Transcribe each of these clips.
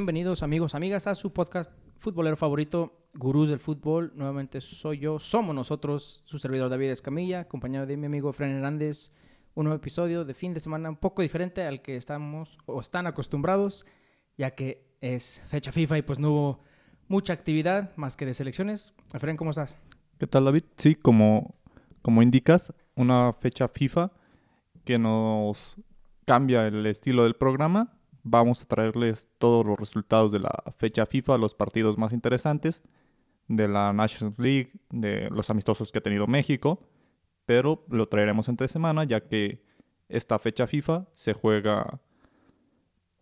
Bienvenidos amigos, amigas a su podcast futbolero favorito, Gurús del Fútbol. Nuevamente soy yo, somos nosotros, su servidor David Escamilla, acompañado de mi amigo Fren Hernández. Un nuevo episodio de fin de semana un poco diferente al que estamos o están acostumbrados, ya que es fecha FIFA y pues no hubo mucha actividad más que de selecciones. Fren, ¿cómo estás? ¿Qué tal David? Sí, como, como indicas, una fecha FIFA que nos cambia el estilo del programa vamos a traerles todos los resultados de la fecha FIFA, los partidos más interesantes de la National League, de los amistosos que ha tenido México, pero lo traeremos entre semana ya que esta fecha FIFA se juega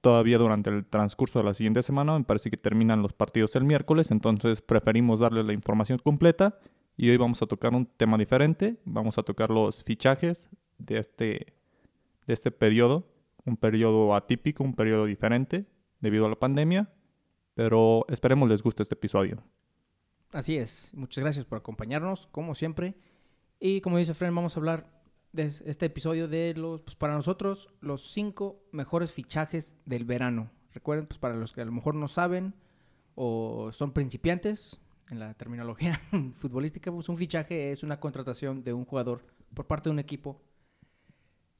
todavía durante el transcurso de la siguiente semana, me parece que terminan los partidos el miércoles, entonces preferimos darles la información completa. Y hoy vamos a tocar un tema diferente, vamos a tocar los fichajes de este, de este periodo un periodo atípico, un periodo diferente debido a la pandemia, pero esperemos les guste este episodio. Así es, muchas gracias por acompañarnos, como siempre. Y como dice Fren, vamos a hablar de este episodio de los, pues para nosotros, los cinco mejores fichajes del verano. Recuerden, pues para los que a lo mejor no saben o son principiantes en la terminología futbolística, pues un fichaje es una contratación de un jugador por parte de un equipo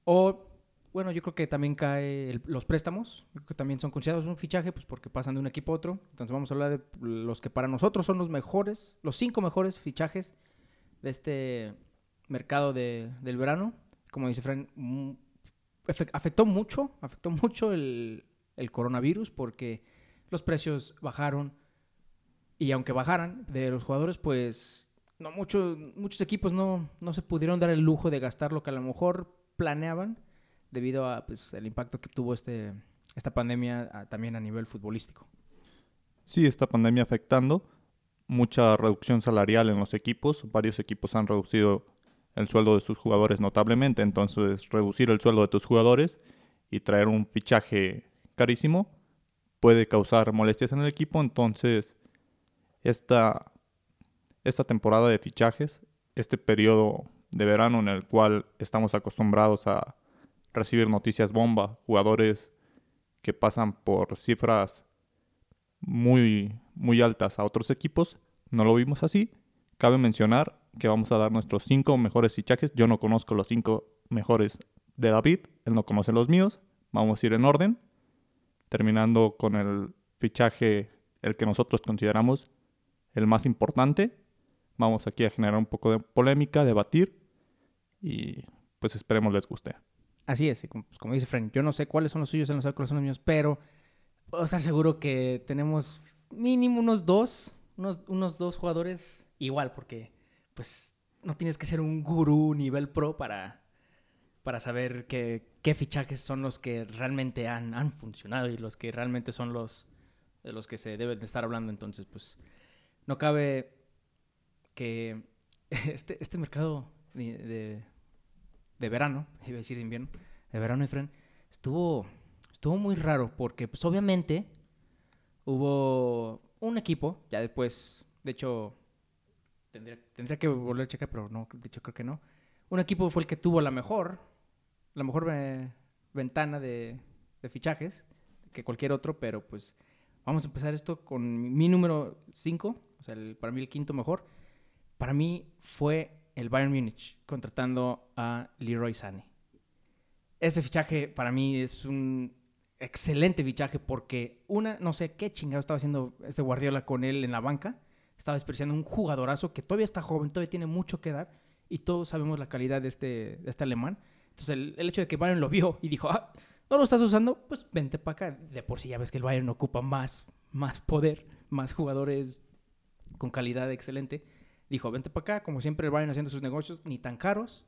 o bueno, yo creo que también cae los préstamos, creo que también son considerados un fichaje, pues porque pasan de un equipo a otro. Entonces vamos a hablar de los que para nosotros son los mejores, los cinco mejores fichajes de este mercado de, del verano. Como dice Fran, mm, afectó mucho, afectó mucho el, el coronavirus porque los precios bajaron y aunque bajaran de los jugadores, pues no muchos muchos equipos no, no se pudieron dar el lujo de gastar lo que a lo mejor planeaban debido a pues, el impacto que tuvo este, esta pandemia también a nivel futbolístico. Sí, esta pandemia afectando mucha reducción salarial en los equipos. Varios equipos han reducido el sueldo de sus jugadores notablemente. Entonces, reducir el sueldo de tus jugadores y traer un fichaje carísimo puede causar molestias en el equipo. Entonces, esta, esta temporada de fichajes, este periodo de verano en el cual estamos acostumbrados a recibir noticias bomba, jugadores que pasan por cifras muy, muy altas a otros equipos. No lo vimos así. Cabe mencionar que vamos a dar nuestros cinco mejores fichajes. Yo no conozco los cinco mejores de David, él no conoce los míos. Vamos a ir en orden, terminando con el fichaje, el que nosotros consideramos el más importante. Vamos aquí a generar un poco de polémica, debatir y pues esperemos les guste. Así es, pues, como, dice Frank, yo no sé cuáles son los suyos, él no sabe cuáles son los míos, pero puedo estar seguro que tenemos mínimo unos dos, unos, unos dos jugadores igual, porque pues no tienes que ser un gurú nivel pro para, para saber qué fichajes son los que realmente han, han funcionado y los que realmente son los de los que se deben de estar hablando. Entonces, pues no cabe que este, este mercado de verano, iba a decir de invierno, de verano, Efren, estuvo, estuvo muy raro porque, pues, obviamente, hubo un equipo, ya después, de hecho, tendría, que volver a checar, pero no, de hecho, creo que no. Un equipo fue el que tuvo la mejor, la mejor eh, ventana de, de fichajes que cualquier otro, pero pues vamos a empezar esto con mi número 5, o sea, para mí el quinto mejor. Para mí fue el Bayern Múnich contratando a Leroy Sané. Ese fichaje para mí es un excelente fichaje porque una, no sé qué chingado estaba haciendo este Guardiola con él en la banca. Estaba desperdiciando un jugadorazo que todavía está joven, todavía tiene mucho que dar y todos sabemos la calidad de este, este alemán. Entonces el, hecho de que Bayern lo vio y dijo, ah, no lo estás usando, pues vente para acá. De por sí ya ves que el Bayern ocupa más, más poder, más jugadores con calidad excelente dijo, vente para acá, como siempre vayan haciendo sus negocios, ni tan caros,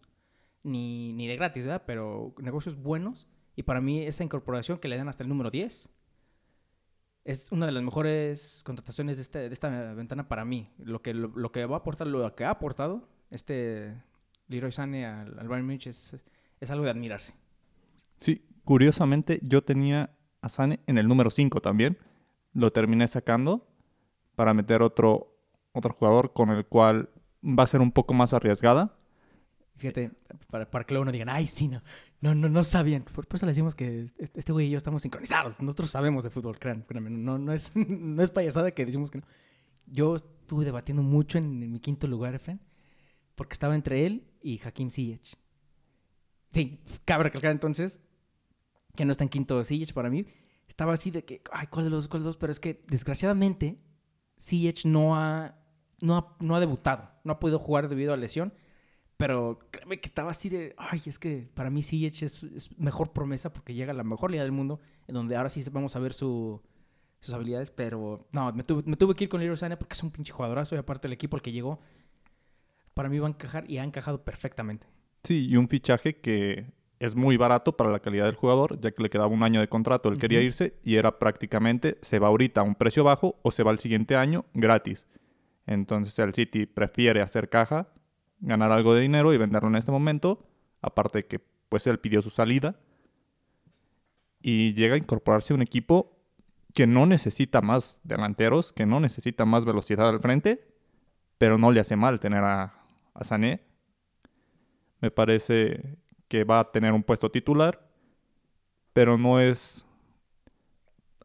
ni, ni de gratis, ¿verdad? Pero negocios buenos. Y para mí esa incorporación que le dan hasta el número 10 es una de las mejores contrataciones de, este, de esta ventana para mí. Lo que, lo, que va a aportar, lo que ha aportado este Leroy Sané al, al Bayern Munich es, es algo de admirarse. Sí, curiosamente yo tenía a Sané en el número 5 también. Lo terminé sacando para meter otro, otro jugador con el cual va a ser un poco más arriesgada. Fíjate, para, que luego no digan, ay, sí, no, No, no, no sabían. Por, eso le decimos que este güey y yo estamos sincronizados. Nosotros sabemos de fútbol, créanme. No, no, es, no es payasada que decimos que no. Yo estuve debatiendo mucho en, mi quinto lugar, Efren, porque estaba entre él y Hakim Ziyech. Sí, cabe recalcar entonces que no está en quinto Ziyech para mí. Estaba así de que, ay, ¿cuál de los dos? ¿Cuál de los dos? Pero es que, desgraciadamente, Ziyech no ha, no, ha, no ha debutado. No ha podido jugar debido a lesión. Pero créeme que estaba así de, ay, es que para mí Ziyech es, es, mejor promesa porque llega a la mejor liga del mundo, en donde ahora sí vamos a ver su, sus habilidades, pero no, me tuve, me tuve que ir con Leroy Sané porque es un pinche jugadorazo y aparte el equipo al que llegó, para mí va a encajar y ha encajado perfectamente. Sí, y un fichaje que es muy barato para la calidad del jugador, ya que le quedaba un año de contrato, él quería irse y era prácticamente, se va ahorita a un precio bajo o se va el siguiente año gratis. Entonces el City prefiere hacer caja ganar algo de dinero y venderlo en este momento. Aparte que pues él pidió su salida. Y llega a incorporarse a un equipo que no necesita más delanteros, que no necesita más velocidad al frente, pero no le hace mal tener a, a Sané. Me parece que va a tener un puesto titular, pero no es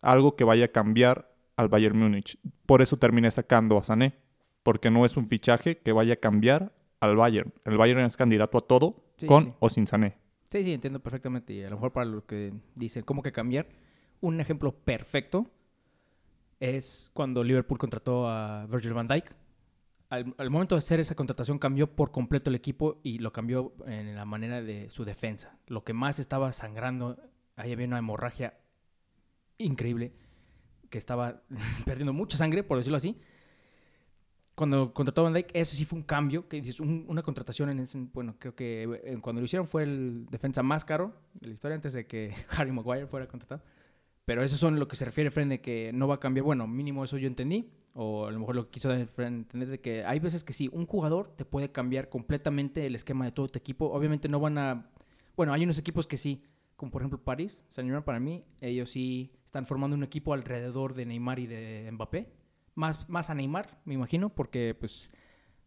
algo que vaya a cambiar al Bayern Múnich. Por eso terminé sacando a Sané, porque no es un fichaje que vaya a cambiar al Bayern. El Bayern es candidato a todo, con o sin Sané. Sí, sí, entiendo perfectamente. Y a lo mejor para lo que dicen, ¿cómo que cambiar? Un ejemplo perfecto es cuando Liverpool contrató a Virgil van Dijk. Al, momento de hacer esa contratación cambió por completo el equipo y lo cambió en la manera de su defensa. Lo que más estaba sangrando, ahí había una hemorragia increíble, que estaba perdiendo mucha sangre, por decirlo así cuando contrató a Van Dyke, ese sí fue un cambio, que dices, una contratación en ese, bueno, creo que cuando lo hicieron fue el defensa más caro de la historia antes de que Harry Maguire fuera contratado. Pero eso son lo que se refiere Fren de que no va a cambiar. Bueno, mínimo eso yo entendí. O a lo mejor lo que quiso entender de que hay veces que sí, un jugador te puede cambiar completamente el esquema de todo tu equipo. Obviamente no van a... Bueno, hay unos equipos que sí, como por ejemplo París, Saint Germain para mí, ellos sí están formando un equipo alrededor de Neymar y de Mbappé más, más a Neymar, me imagino, porque pues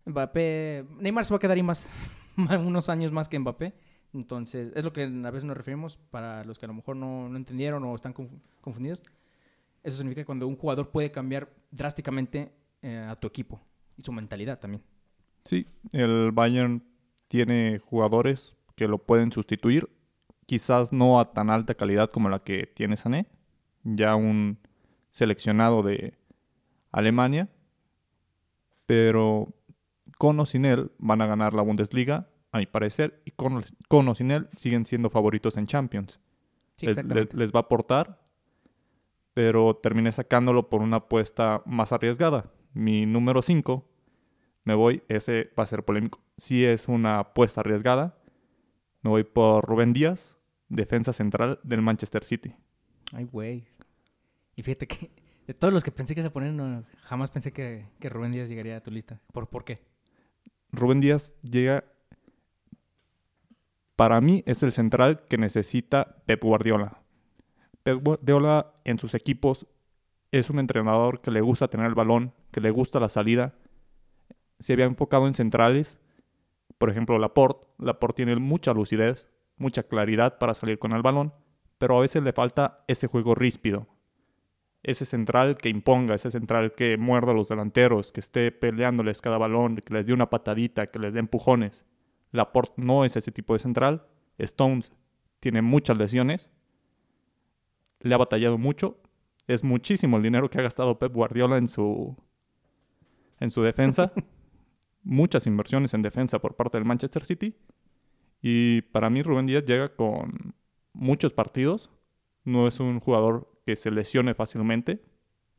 Mbappé, Neymar se va a quedar ahí más, unos años más que Mbappé. Entonces, es lo que a veces nos referimos para los que a lo mejor no, no entendieron o están confundidos. Eso significa cuando un jugador puede cambiar drásticamente eh, a tu equipo y su mentalidad también. Sí, el Bayern tiene jugadores que lo pueden sustituir, quizás no a tan alta calidad como la que tiene Sané, ya un seleccionado de, Alemania, pero con o sin él van a ganar la Bundesliga, a mi parecer, y con, o sin él siguen siendo favoritos en Champions. les, va a aportar, pero terminé sacándolo por una apuesta más arriesgada. Mi número 5, me voy, ese va a ser polémico. Si es una apuesta arriesgada, me voy por Rubén Díaz, defensa central del Manchester City. Ay, güey. Y fíjate que de todos los que pensé que se ponen, jamás pensé que, Rubén Díaz llegaría a tu lista. ¿Por, ¿Por qué? Rubén Díaz llega. Para mí es el central que necesita Pep Guardiola. Pep Guardiola en sus equipos es un entrenador que le gusta tener el balón, que le gusta la salida. Se había enfocado en centrales. Por ejemplo, Laporte. Laporte tiene mucha lucidez, mucha claridad para salir con el balón, pero a veces le falta ese juego ríspido, ese central que imponga, ese central que muerda a los delanteros, que esté peleándoles cada balón, que les dé una patadita, que les dé empujones. Laporte no es ese tipo de central. Stones tiene muchas lesiones. Le ha batallado mucho. Es muchísimo el dinero que ha gastado Pep Guardiola en su, en su defensa. Muchas inversiones en defensa por parte del Manchester City. Y para mí Rubén Díaz llega con muchos partidos. No es un jugador que se lesione fácilmente.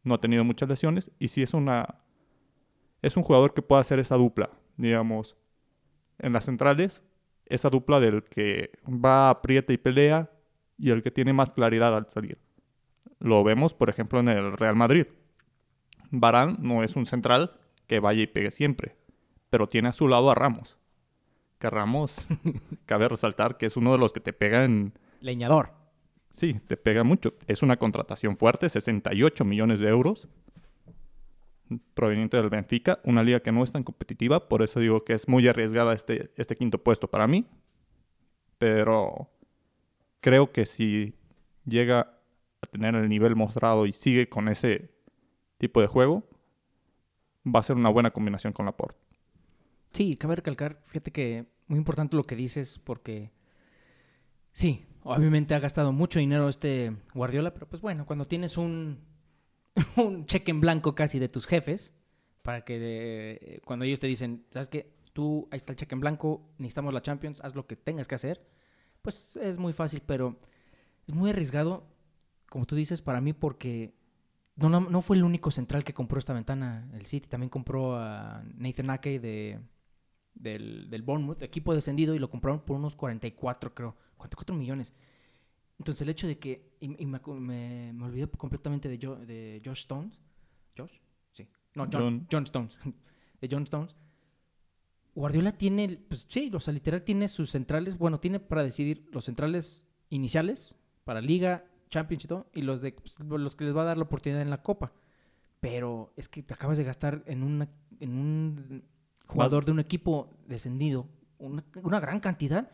No ha tenido muchas lesiones. Y si es una. Es un jugador que puede hacer esa dupla. Digamos. En las centrales. Esa dupla del que va, aprieta y pelea. Y el que tiene más claridad al salir. Lo vemos, por ejemplo, en el Real Madrid. Barán no es un central que vaya y pegue siempre. Pero tiene a su lado a Ramos. Que Ramos, cabe resaltar que es uno de los que te pega en. Leñador. Sí, te pega mucho. Es una contratación fuerte, 68 millones de euros proveniente del Benfica, una liga que no es tan competitiva, por eso digo que es muy arriesgada este, este quinto puesto para mí. Pero creo que si llega a tener el nivel mostrado y sigue con ese tipo de juego, va a ser una buena combinación con Laporte. Sí, cabe recalcar, fíjate que muy importante lo que dices porque sí, obviamente ha gastado mucho dinero este Guardiola, pero pues bueno, cuando tienes un, cheque en blanco casi de tus jefes, para que de- cuando ellos te dicen, ¿sabes qué? Tú, ahí está el cheque en blanco, necesitamos la Champions, haz lo que tengas que hacer, pues es muy fácil, pero es muy arriesgado, como tú dices, para mí porque no, no, no fue el único central que compró esta ventana. El City también compró a Nathan Ake de, del, del Bournemouth, equipo descendido, y lo compraron por unos 44, creo, 44 millones. Entonces el hecho de que, y, y me, me, me olvidé completamente de, Jo- de Josh Stones, ¿Josh? Sí. No, John, John. John Stones. de John Stones. Guardiola tiene, pues sí, o sea, literal tiene sus centrales, bueno, tiene para decidir los centrales iniciales para Liga, Champions y todo, y los de pues, los que les va a dar la oportunidad en la Copa. Pero es que te acabas de gastar en, una, en un jugador de un equipo descendido una, una gran cantidad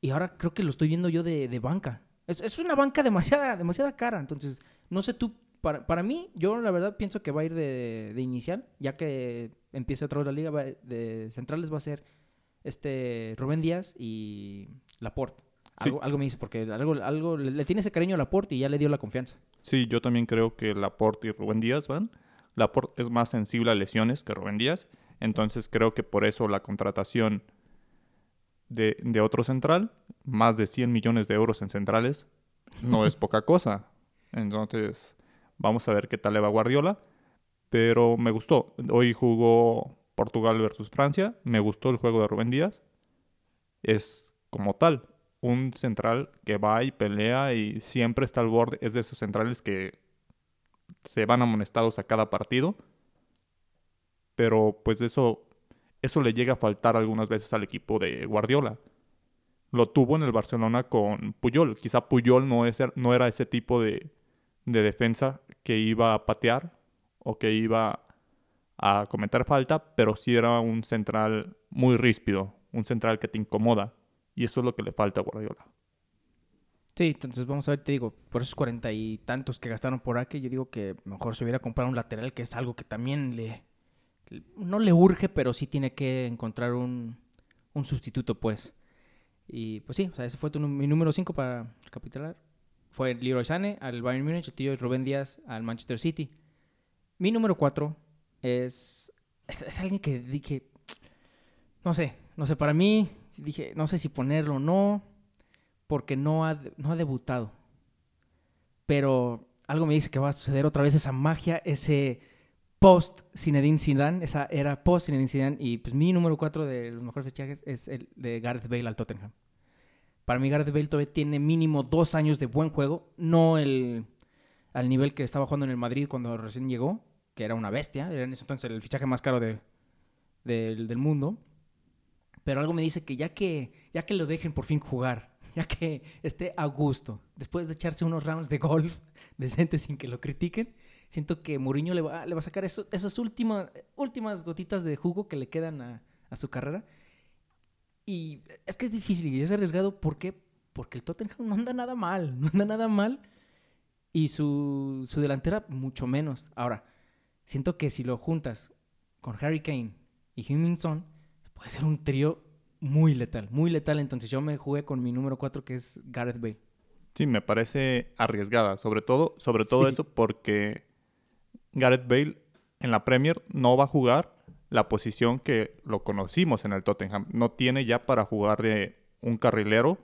y ahora creo que lo estoy viendo yo de, de banca. Es, es una banca demasiada, demasiada cara. Entonces, no sé tú, para, para mí, yo la verdad pienso que va a ir de, de inicial, ya que empiece otra vez la liga de centrales va a ser este Rubén Díaz y Laporte. Sí. Algo, algo me dice, porque algo, algo le, le tiene ese cariño a Laporte y ya le dio la confianza. Sí, yo también creo que Laporte y Rubén Díaz van. Laporte es más sensible a lesiones que Rubén Díaz. Entonces creo que por eso la contratación de, de otro central, más de 100 millones de euros en centrales, no es poca cosa. Entonces vamos a ver qué tal le va Guardiola. Pero me gustó. Hoy jugó Portugal versus Francia. Me gustó el juego de Rubén Díaz. Es como tal, un central que va y pelea y siempre está al borde. Es de esos centrales que se van amonestados a cada partido. Pero pues eso, eso le llega a faltar algunas veces al equipo de Guardiola. Lo tuvo en el Barcelona con Puyol. Quizá Puyol no, es, no era ese tipo de, de defensa que iba a patear o que iba a cometer falta, pero sí era un central muy ríspido, un central que te incomoda. Y eso es lo que le falta a Guardiola. Sí, entonces vamos a ver, te digo, por esos cuarenta y tantos que gastaron por aquí, yo digo que mejor se hubiera comprado un lateral, que es algo que también le... No le urge, pero sí tiene que encontrar un, sustituto, pues. Y pues sí, o sea, ese fue mi número 5 para recapitular. Fue Leroy Sané al Bayern Múnich, el tío Rubén Díaz al Manchester City. Mi número 4 es, es... Es alguien que dije... No sé, no sé, para mí dije, no sé si ponerlo o no porque no ha, no ha debutado. Pero algo me dice que va a suceder otra vez esa magia, ese post Zinedine Zidane, esa era post Zinedine Zidane y pues mi número 4 de los mejores fichajes es el de Gareth Bale al Tottenham. Para mí Gareth Bale todavía tiene mínimo dos años de buen juego, no el al nivel que estaba jugando en el Madrid cuando recién llegó, que era una bestia, era en ese entonces el fichaje más caro de, del, del mundo. Pero algo me dice que ya que ya que lo dejen por fin jugar, ya que esté a gusto, después de echarse unos rounds de golf decentes sin que lo critiquen, siento que Mourinho le va, le va a sacar eso- esas últimas, últimas gotitas de jugo que le quedan a, a su carrera. Y es que es difícil y es arriesgado. ¿Por qué? Porque el Tottenham no anda nada mal, no anda nada mal. Y su, su delantera mucho menos. Ahora, siento que si lo juntas con Harry Kane y Huminson, puede ser un trío muy letal, muy letal. Entonces yo me jugué con mi número 4 que es Gareth Bale. Sí, me parece arriesgada, sobre todo, sobre todo Sí. eso porque Gareth Bale en la Premier no va a jugar la posición que lo conocimos en el Tottenham. No tiene ya para jugar de un carrilero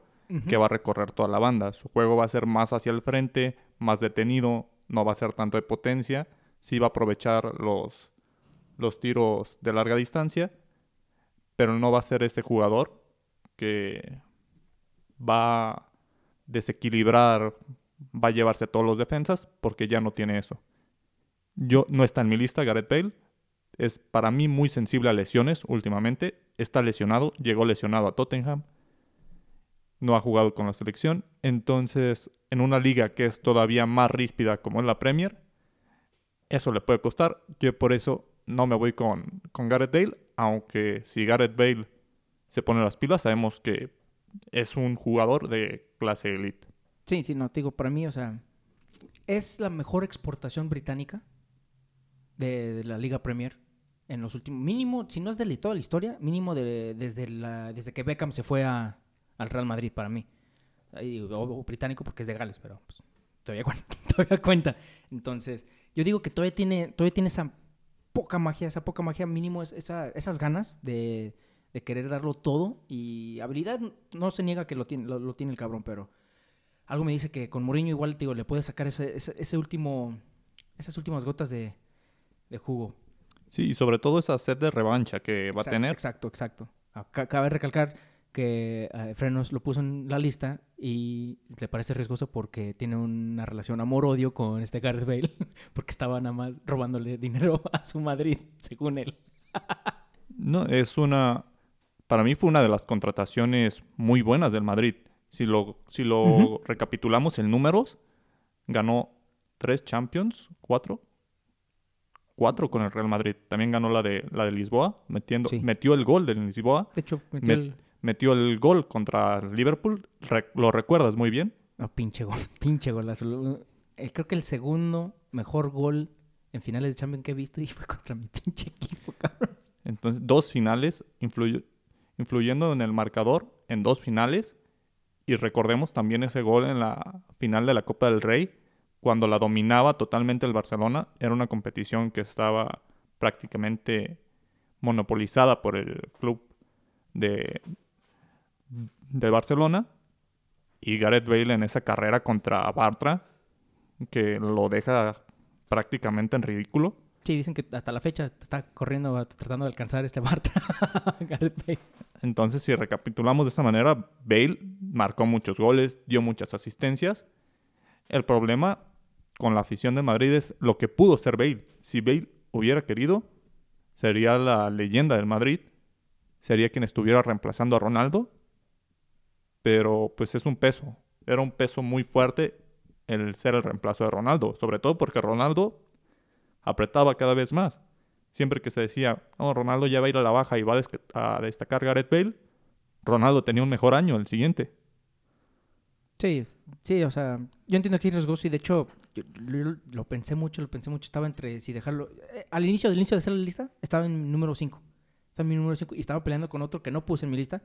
que va a recorrer toda la banda. Su juego va a ser más hacia el frente, más detenido, no va a ser tanto de potencia, sí va a aprovechar los, los tiros de larga distancia, pero no va a ser ese jugador que va a desequilibrar, va a llevarse a todos los defensas, porque ya no tiene eso. Yo no está en mi lista Gareth Bale. Es para mí muy sensible a lesiones últimamente. Está lesionado, llegó lesionado a Tottenham. No ha jugado con la selección. Entonces, en una liga que es todavía más ríspida como es la Premier, eso le puede costar. Yo por eso no me voy con, con Gareth Bale. Aunque si Gareth Bale se pone las pilas, sabemos que es un jugador de clase elite. Sí, sí, no, te digo, para mí, o sea, es la mejor exportación británica de, la Liga Premier en los últimos, mínimo, si no es de toda la historia, mínimo de, desde, la, desde que Beckham se fue a, al Real Madrid para mí. Ahí, o, británico porque es de Gales, pero pues, todavía, cuenta. Entonces, yo digo que todavía tiene, todavía tiene esa poca magia, esa poca magia mínimo, es- esa, esas ganas de, de querer darlo todo y habilidad no se niega que lo tiene, lo, lo tiene el cabrón, pero algo me dice que con Mourinho igual digo, le puede sacar ese, ese, ese último, esas últimas gotas de, Sí, y sobre todo esa sed de revancha que va a tener. Exacto, exacto. Acá- Cabe recalcar que eh, Frenos lo puso en la lista y le parece riesgoso porque tiene una relación amor-odio con este Gareth Bale, porque estaba nada más robándole dinero a su Madrid, según él. No, es una. Para mí fue una de las contrataciones muy buenas del Madrid. Si lo, si lo recapitulamos en números, ganó tres Champions, cuatro. Cuatro con el Real Madrid. También ganó la de, la de Lisboa, metiendo, Sí. metió el gol del Lisboa, De hecho, metió Me- el... metió el gol contra Liverpool. Re- lo recuerdas muy bien. No, pinche gol, pinche golazo. Eh, creo que el segundo mejor gol en finales de Champions que he visto y fue contra mi pinche equipo, cabrón. Entonces, dos finales, influy- influyendo en el marcador en dos finales. Y recordemos también ese gol en la final de la Copa del Rey, cuando la dominaba totalmente el Barcelona. Era una competición que estaba prácticamente monopolizada por el club de, de Barcelona. Y Gareth Bale en esa carrera contra Bartra, que lo deja prácticamente en ridículo. Sí, dicen que hasta la fecha está corriendo, tratando de alcanzar este Bartra. Gareth Bale. Entonces, si recapitulamos de esta manera, Bale marcó muchos goles, dio muchas asistencias. El problema con la afición de Madrid es lo que pudo ser Bale. Si Bale hubiera querido, sería la leyenda del Madrid, sería quien estuviera reemplazando a Ronaldo, pero pues es un peso, era un peso muy fuerte el ser el reemplazo de Ronaldo, sobre todo porque Ronaldo apretaba cada vez más. Siempre que se decía, oh, Ronaldo ya va a ir a la baja y va a, a destacar Gareth Bale, Ronaldo tenía un mejor año el siguiente. Sí, sí, o sea, yo entiendo que es riesgoso y de hecho lo, pensé mucho, lo pensé mucho, estaba entre si dejarlo... eh, al inicio del inicio de hacer la lista, estaba en número 5. Estaba en mi número 5 y estaba peleando con otro que no puse en mi lista.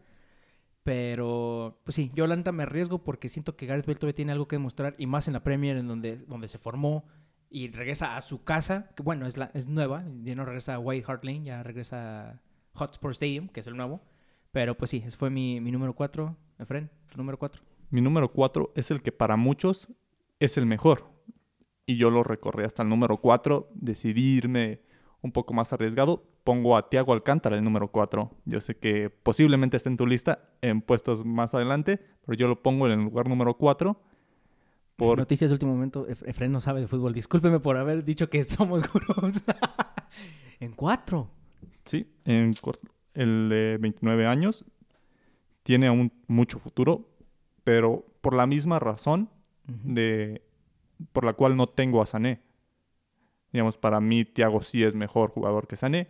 Pero, pues sí, yo la me arriesgo porque siento que Gareth Bale todavía tiene algo que demostrar y más en la Premier en donde, donde se formó y regresa a su casa, que bueno, es, la, es nueva, ya no regresa a White Hart Lane, ya regresa a Hotspur Stadium, que es el nuevo. Pero pues sí, ese fue mi, mi número 4. Efren, tu número 4. Mi número 4 es el que para muchos es el mejor. Y yo lo recorrí hasta el número 4, decidí irme un poco más arriesgado. Pongo a Tiago Alcántara el número 4. Yo sé que posiblemente esté en tu lista en puestos más adelante, pero yo lo pongo en el lugar número 4. Por, Noticias de último momento. Ef- Efren no sabe de fútbol. Discúlpeme por haber dicho que somos gurús. en cuatro. Sí, en el de 29 años tiene aún mucho futuro, pero por la misma razón de por la cual no tengo a Sané. Digamos, para mí Thiago sí es mejor jugador que Sané,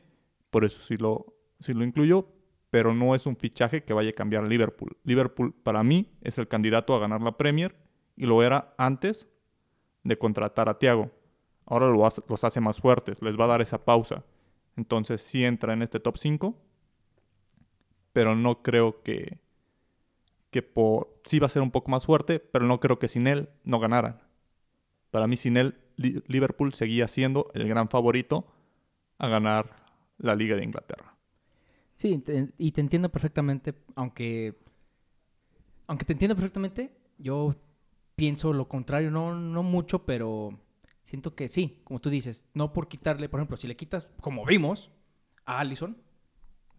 por eso sí lo, sí lo incluyo, pero no es un fichaje que vaya a cambiar a Liverpool. Liverpool para mí es el candidato a ganar la Premier y lo era antes de contratar a Thiago. Ahora lo hace- los hace más fuertes, les va a dar esa pausa. Entonces sí entra en este top 5, pero no creo que, que por... Sí va a ser un poco más fuerte, pero no creo que sin él no ganaran. Para mí sin él Li- Liverpool seguía siendo el gran favorito a ganar la Liga de Inglaterra. Sí, te- y te entiendo perfectamente, aunque... Aunque te entiendo perfectamente, yo pienso lo contrario, no, no mucho, pero siento que sí, como tú dices, no por quitarle, por ejemplo, si le quitas, como vimos, a Allison,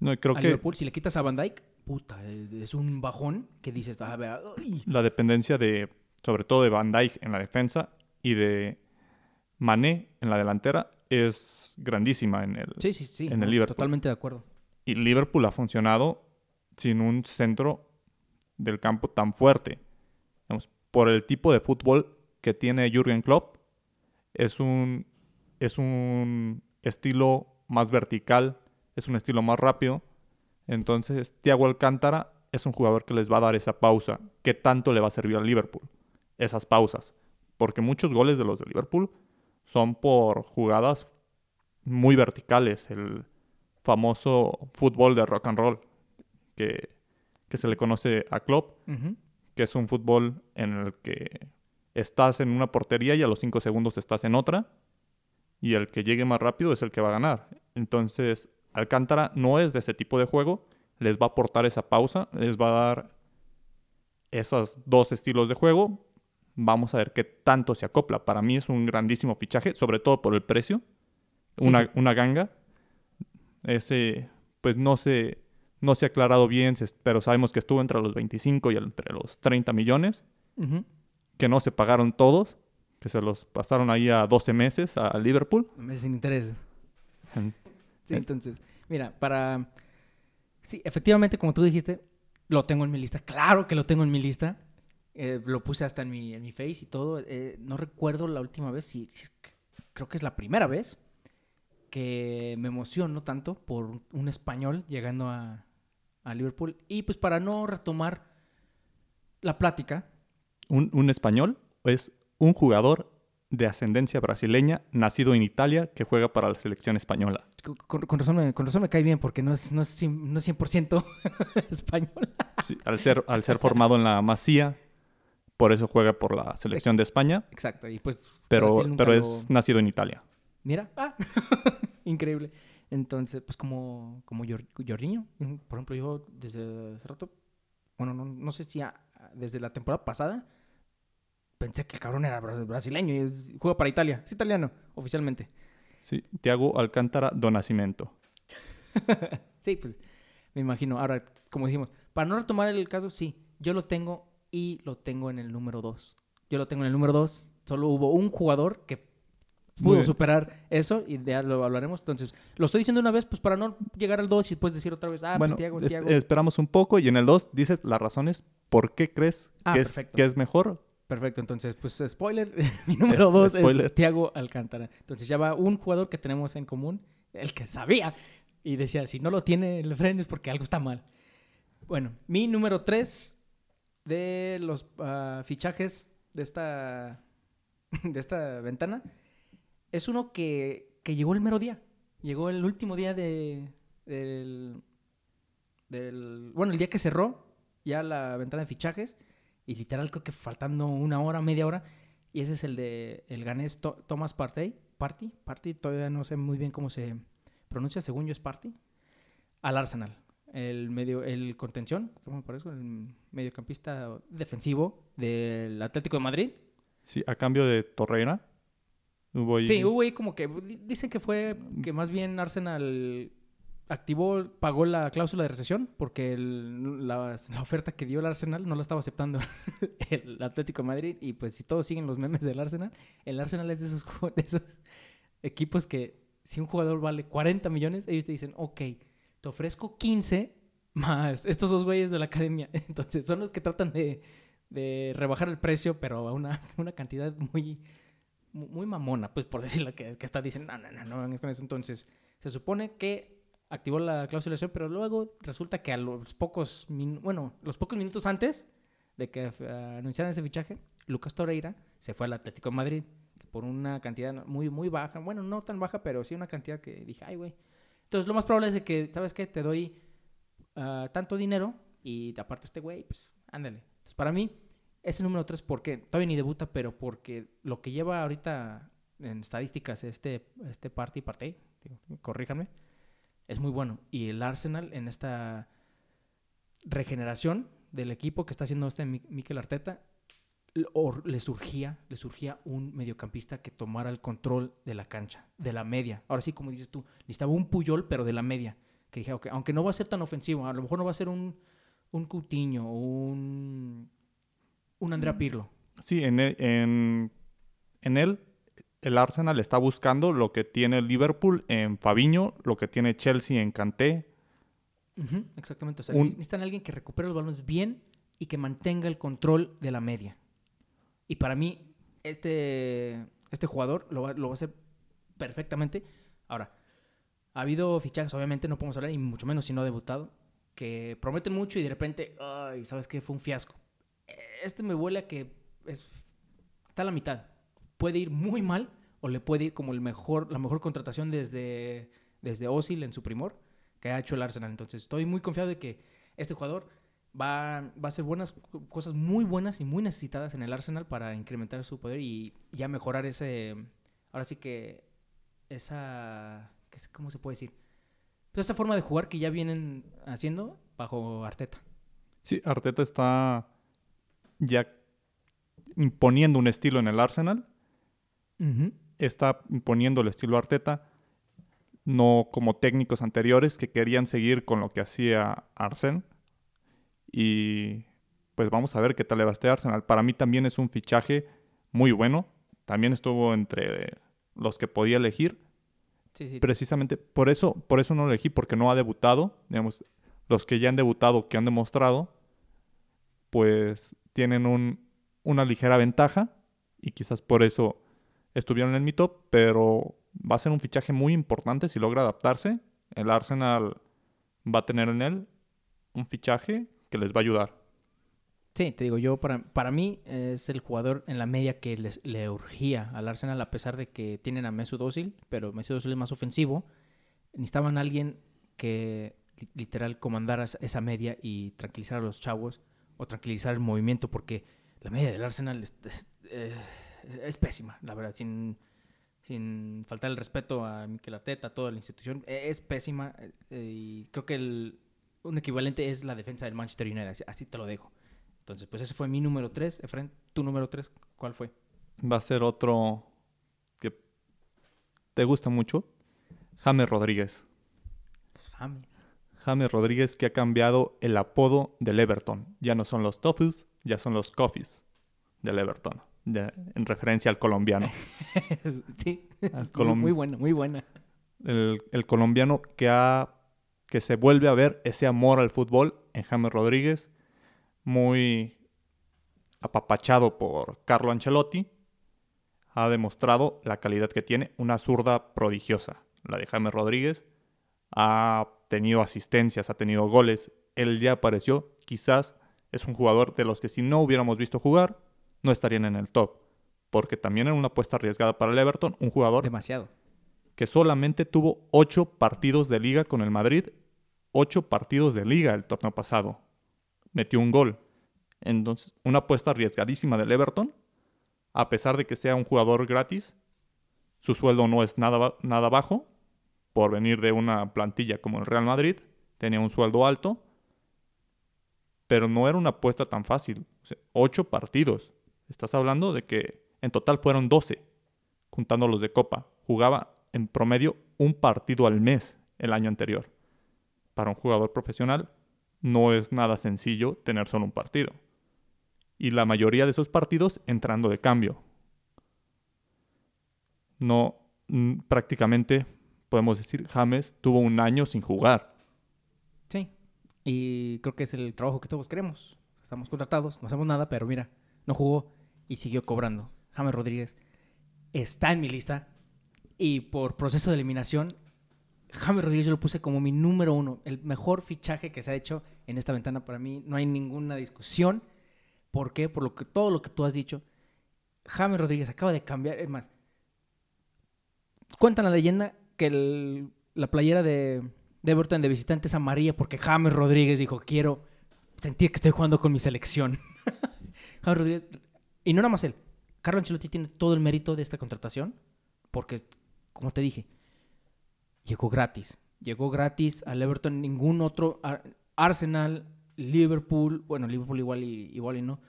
No, creo a que Liverpool, si le quitas a Van Dyke, puta, es es un bajón que dices, a ver, ay, la dependencia de, sobre todo de Van Dijk en la defensa y de Mané en la delantera es grandísima en el, sí, sí, sí, en el Liverpool. totalmente de acuerdo. Y Liverpool ha funcionado sin un centro del campo tan fuerte. Digamos, por el tipo de fútbol que tiene Jürgen Klopp, es un, es un estilo más vertical, es un estilo más rápido. Entonces, Thiago Alcántara es un jugador que les va a dar esa pausa. ¿Qué tanto le va a servir al Liverpool? esas pausas. Porque muchos goles de los de Liverpool son por jugadas muy verticales. El famoso fútbol de rock and roll que, que se le conoce a Klopp, que es un fútbol en el que estás en una portería y a los 5 segundos estás en otra. Y el que llegue más rápido es el que va a ganar. Entonces, Alcántara no es de ese tipo de juego. Les va a aportar esa pausa, les va a dar esos dos estilos de juego. Vamos a ver qué tanto se acopla. Para mí es un grandísimo fichaje, sobre todo por el precio. Sí, una, sí. una ganga. Ese, pues no se, no se ha aclarado bien, pero sabemos que estuvo entre los 25 y entre los 30 millones, que no se pagaron todos, que se los pasaron ahí a 12 meses a Liverpool. Meses sin intereses. Sí, entonces, mira, para... Sí, efectivamente, como tú dijiste, lo tengo en mi lista. Claro que lo tengo en mi lista. Eh, lo puse hasta en mi, en mi face y todo. Eh, no recuerdo la última vez, si, si- creo que es la primera vez que me emociono tanto por un español llegando a, a Liverpool. Y pues para no retomar la plática, Un, un español es un jugador de ascendencia brasileña, nacido en Italia, que juega para la selección española. Con, razón, me, con razón me cae bien porque no es, no es, no es 100% español. Sí, al, ser, al ser formado en la Masía, por eso juega por la selección de España, Exacto, y pues... pero, pero lo- es nacido en Italia. Mira, ah, increíble. Entonces, pues como, como Jor- Jorginho, por ejemplo, yo desde hace rato, bueno, no, no sé si a- desde la temporada pasada, pensé que el cabrón era bra- brasileño y es- juega para Italia. Es italiano, oficialmente. Sí, Thiago Alcántara do Nascimento. Sí, pues me imagino. Ahora, como dijimos, para no retomar el caso, sí, yo lo tengo y lo tengo en el número 2. Yo lo tengo en el número 2. Solo hubo un jugador que pudo superar eso y ya lo hablaremos. Entonces, lo estoy diciendo una vez, pues para no llegar al 2 y después decir otra vez, ah, bueno, pues Thiago, es- Thiago. esperamos un poco y en el 2 dices las razones por qué crees Ah, que, es, perfecto. que es mejor. Perfecto, entonces, pues spoiler, mi número 2 spoiler. es Thiago Alcántara. Entonces ya va un jugador que tenemos en común, el que sabía y decía, si no lo tiene el freno es porque algo está mal. Bueno, mi número 3 de los ah, fichajes de esta, de esta ventana es uno que, que llegó el mero día. Llegó el último día de, del, del... Bueno, el día que cerró ya la ventana de fichajes. Y literal creo que faltando una hora, media hora. Y ese es el de el ganés Thomas Partey. Party. Party, todavía no sé muy bien cómo se pronuncia, según yo es Party. Al Arsenal. El medio, el contención, ¿cómo me parece? El mediocampista defensivo del Atlético de Madrid. Sí, a cambio de Torreira. Hubo ahí- Sí, hubo ahí como que di- dicen que fue que más bien Arsenal activó, pagó la cláusula de recesión porque la, oferta que dio el Arsenal no la estaba aceptando el Atlético Madrid y pues si todos siguen los memes del Arsenal, el Arsenal es de esos, equipos que si un jugador vale 40 millones, ellos te dicen, ok, te ofrezco 15 más estos dos güeyes de la academia. Entonces son los que tratan de, de rebajar el precio, pero a una, una cantidad muy, mu- muy mamona, pues por decirlo que, está diciendo, no, no, no, no, con eso. Entonces, se supone que activó la cláusula de acción, pero luego resulta que a los pocos, bueno, los pocos minutos antes de que eh, anunciaran ese fichaje, Lucas Torreira se fue al Atlético de Madrid por una cantidad muy, muy baja, bueno, no tan baja, pero sí una cantidad que dije, ay, güey. Entonces, lo más probable es que, ¿sabes qué? Te doy ah, tanto dinero y aparte este güey, pues, ándale. Entonces, para mí, ese número 3, porque todavía ni debuta, pero porque lo que lleva ahorita en estadísticas este, este party, partey, digo, corríjanme, es muy bueno. Y el Arsenal en esta regeneración del equipo que está haciendo este Mi- Mikel Arteta, le surgía, le surgía un mediocampista que tomara el control de la cancha, de la media. Ahora sí, como dices tú, necesitaba un Puyol, pero de la media. Que dije, ok, aunque no va a ser tan ofensivo, a lo mejor no va a ser un, un Coutinho un, un Andrea Pirlo. Sí, en él, en, en él el Arsenal está buscando lo que tiene Liverpool en Fabiño, lo que tiene Chelsea en Kanté. Exactamente. O sea, Un- necesitan alguien que recupere los balones bien y que mantenga el control de la media. Y para mí, este, este jugador lo va, lo va a hacer perfectamente. Ahora, ha habido fichajes, obviamente no podemos hablar, y mucho menos si no ha debutado, que prometen mucho y de repente, ay, ¿sabes qué? Fue un fiasco. Este me huele a que es está a la mitad. Puede ir muy mal o le puede ir como el mejor, la mejor contratación desde, desde Osil en su primor que ha hecho el Arsenal. Entonces estoy muy confiado de que este jugador va, va a hacer buenas cosas muy buenas y muy necesitadas en el Arsenal para incrementar su poder y ya mejorar ese, ahora sí que esa, ¿cómo se puede decir? Pues esa forma de jugar que ya vienen haciendo bajo Arteta. Sí, Arteta está ya imponiendo un estilo en el Arsenal. Está imponiendo el estilo Arteta, no como técnicos anteriores que querían seguir con lo que hacía Arsen. Y pues vamos a ver qué tal le va a este Arsenal. Para mí también es un fichaje muy bueno. También estuvo entre los que podía elegir. Precisamente por eso, por eso no lo elegí, porque no ha debutado. Digamos, los que ya han debutado, que han demostrado, pues tienen un, una ligera ventaja y quizás por eso estuvieron en mi top, pero va a ser un fichaje muy importante si logra adaptarse. El Arsenal va a tener en él un fichaje que les va a ayudar. Sí, te digo, yo para, para mí es el jugador en la media que les, le urgía al Arsenal, a pesar de que tienen a Mesut Özil, pero Mesut Özil es más ofensivo. Necesitaban a alguien que literal comandara esa media y tranquilizar a los chavos o tranquilizar el movimiento, porque la media del Arsenal es, eh, pésima, la verdad, sin, sin faltar el respeto a Mikel Arteta, a toda la institución, e, es pésima eh, y creo que el, un equivalente es la defensa del Manchester United, así te lo dejo. Entonces, pues ese fue mi número 3. Efren, tu número 3, ¿cuál fue? Va a ser otro que te gusta mucho. James Rodríguez. James. James Rodríguez que ha cambiado el apodo del Everton. Ya no son los Toffees, ya son los Coffees del Everton. En referencia al colombiano. sí, muy buena, muy buena. El, el, colombiano que, ha, que se vuelve a ver ese amor al fútbol en James Rodríguez muy apapachado por Carlo Ancelotti, ha demostrado la calidad que tiene, una zurda prodigiosa, la de Jaime Rodríguez, ha tenido asistencias, ha tenido goles, él ya apareció, quizás es un jugador de los que si no hubiéramos visto jugar, no estarían en el top, porque también era una apuesta arriesgada para el Everton, un jugador demasiado que solamente tuvo ocho partidos de liga con el Madrid, ocho partidos de liga el torneo pasado, metió un gol. Entonces, una apuesta arriesgadísima del Everton, a pesar de que sea un jugador gratis, su sueldo no es nada, nada bajo, por venir de una plantilla como el Real Madrid, tenía un sueldo alto, pero no era una apuesta tan fácil. ocho partidos. Estás hablando de que en total fueron 12, juntando los de Copa. Jugaba en promedio un partido al mes el año anterior. Para un jugador profesional no es nada sencillo tener solo un partido. Y la mayoría de esos partidos entrando de cambio. No, mm, prácticamente podemos decir, James tuvo un año sin jugar. Sí, y creo que es el trabajo que todos queremos. Estamos contratados, no hacemos nada, pero mira, no jugó y siguió cobrando. James Rodríguez está en mi lista y por proceso de eliminación James Rodríguez yo lo puse como mi número uno, el mejor fichaje que se ha hecho en esta ventana para mí. No hay ninguna discusión. ¿Por qué? Por lo que, todo lo que tú has dicho. James Rodríguez acaba de cambiar. Es más, cuenta la leyenda que la playera de, de Everton de visitante es amarilla porque James Rodríguez dijo, quiero sentir que estoy jugando con mi selección. James Rodríguez, y no nada más él. Carlo Ancelotti tiene todo el mérito de esta contratación porque, como te dije, llegó gratis. Llegó gratis al Everton, ningún otro. Arsenal, Liverpool, bueno, Liverpool igual y, igual y no.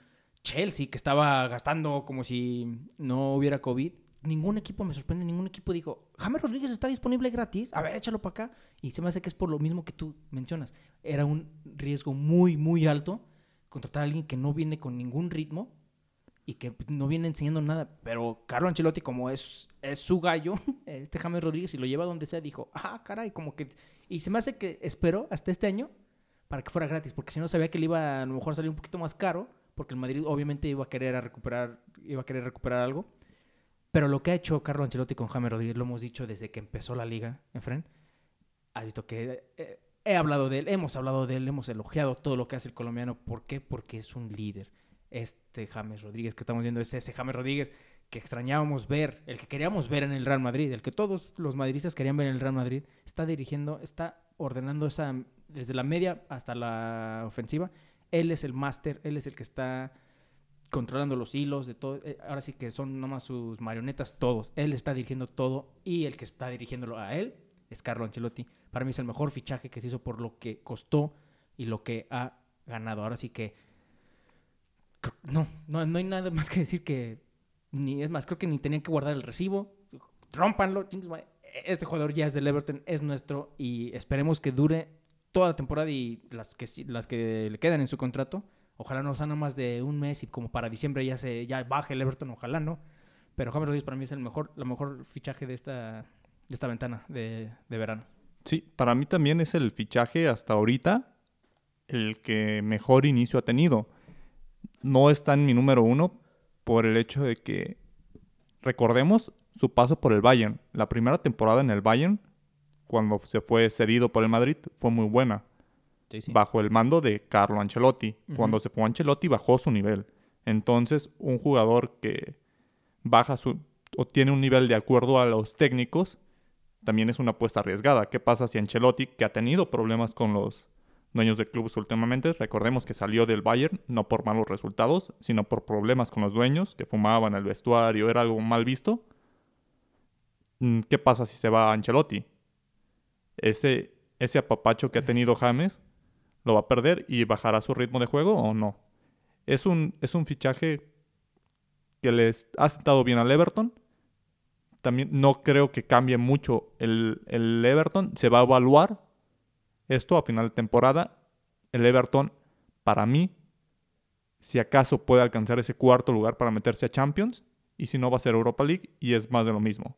Chelsea, que estaba gastando como si no hubiera COVID. Ningún equipo me sorprende, ningún equipo dijo, James Rodríguez está disponible gratis, a ver, échalo para acá. Y se me hace que es por lo mismo que tú mencionas. Era un riesgo muy, muy alto contratar a alguien que no viene con ningún ritmo y que no viene enseñando nada. Pero Carlo Ancelotti, como es, es su gallo, este James Rodríguez, y lo lleva donde sea, dijo, ah, caray, como que... Y se me hace que esperó hasta este año para que fuera gratis, porque si no sabía que le iba a, lo mejor a salir un poquito más caro, porque el Madrid obviamente iba a querer recuperar, iba a querer recuperar algo. Pero lo que ha hecho Carlo Ancelotti con James Rodríguez, lo hemos dicho desde que empezó la liga, Efren, ha visto que eh, he hablado de él, hemos hablado de él, hemos elogiado todo lo que hace el colombiano. ¿Por qué? Porque es un líder este James Rodríguez que estamos viendo es ese James Rodríguez que extrañábamos ver, el que queríamos ver en el Real Madrid, el que todos los madridistas querían ver en el Real Madrid, está dirigiendo, está ordenando esa desde la media hasta la ofensiva. Él es el máster, él es el que está controlando los hilos de todo. Eh, ahora sí que son nomás sus marionetas todos. Él está dirigiendo todo y el que está dirigiéndolo a él es Carlo Ancelotti. Para mí es el mejor fichaje que se hizo por lo que costó y lo que ha ganado. Ahora sí que no, no, no hay nada más que decir que ni es más, creo que ni tenían que guardar el recibo. Rómpanlo. Este jugador ya es del Everton, es nuestro y esperemos que dure toda la temporada y las que las que le quedan en su contrato. Ojalá no sea nada más de un mes y como para diciembre ya se ya baje el Everton, ojalá no. Pero James Rodríguez para mí es el mejor, la mejor fichaje de esta, de esta ventana de, de verano. Sí, para mí también es el fichaje hasta ahorita el que mejor inicio ha tenido. No está en mi número uno por el hecho de que recordemos su paso por el Bayern. La primera temporada en el Bayern, cuando se fue cedido por el Madrid, fue muy buena. Bajo el mando de Carlo Ancelotti. Cuando se fue Ancelotti bajó su nivel. Entonces, un jugador que baja su o tiene un nivel de acuerdo a los técnicos, también es una apuesta arriesgada. ¿Qué pasa si Ancelotti, que ha tenido problemas con los dueños de clubes últimamente, recordemos que salió del Bayern no por malos resultados, sino por problemas con los dueños, que fumaban el vestuario, era algo mal visto? Mm, ¿Qué pasa si se va Ancelotti? Ese, ese apapacho que ha tenido James lo va a perder y bajará su ritmo de juego o no. Es un, es un fichaje que les ha sentado bien al Everton, también no creo que cambie mucho el, Everton. Se va a evaluar esto a final de temporada. El Everton, para mí, si acaso puede alcanzar ese cuarto lugar para meterse a Champions. Y si no, va a ser Europa League y es más de lo mismo.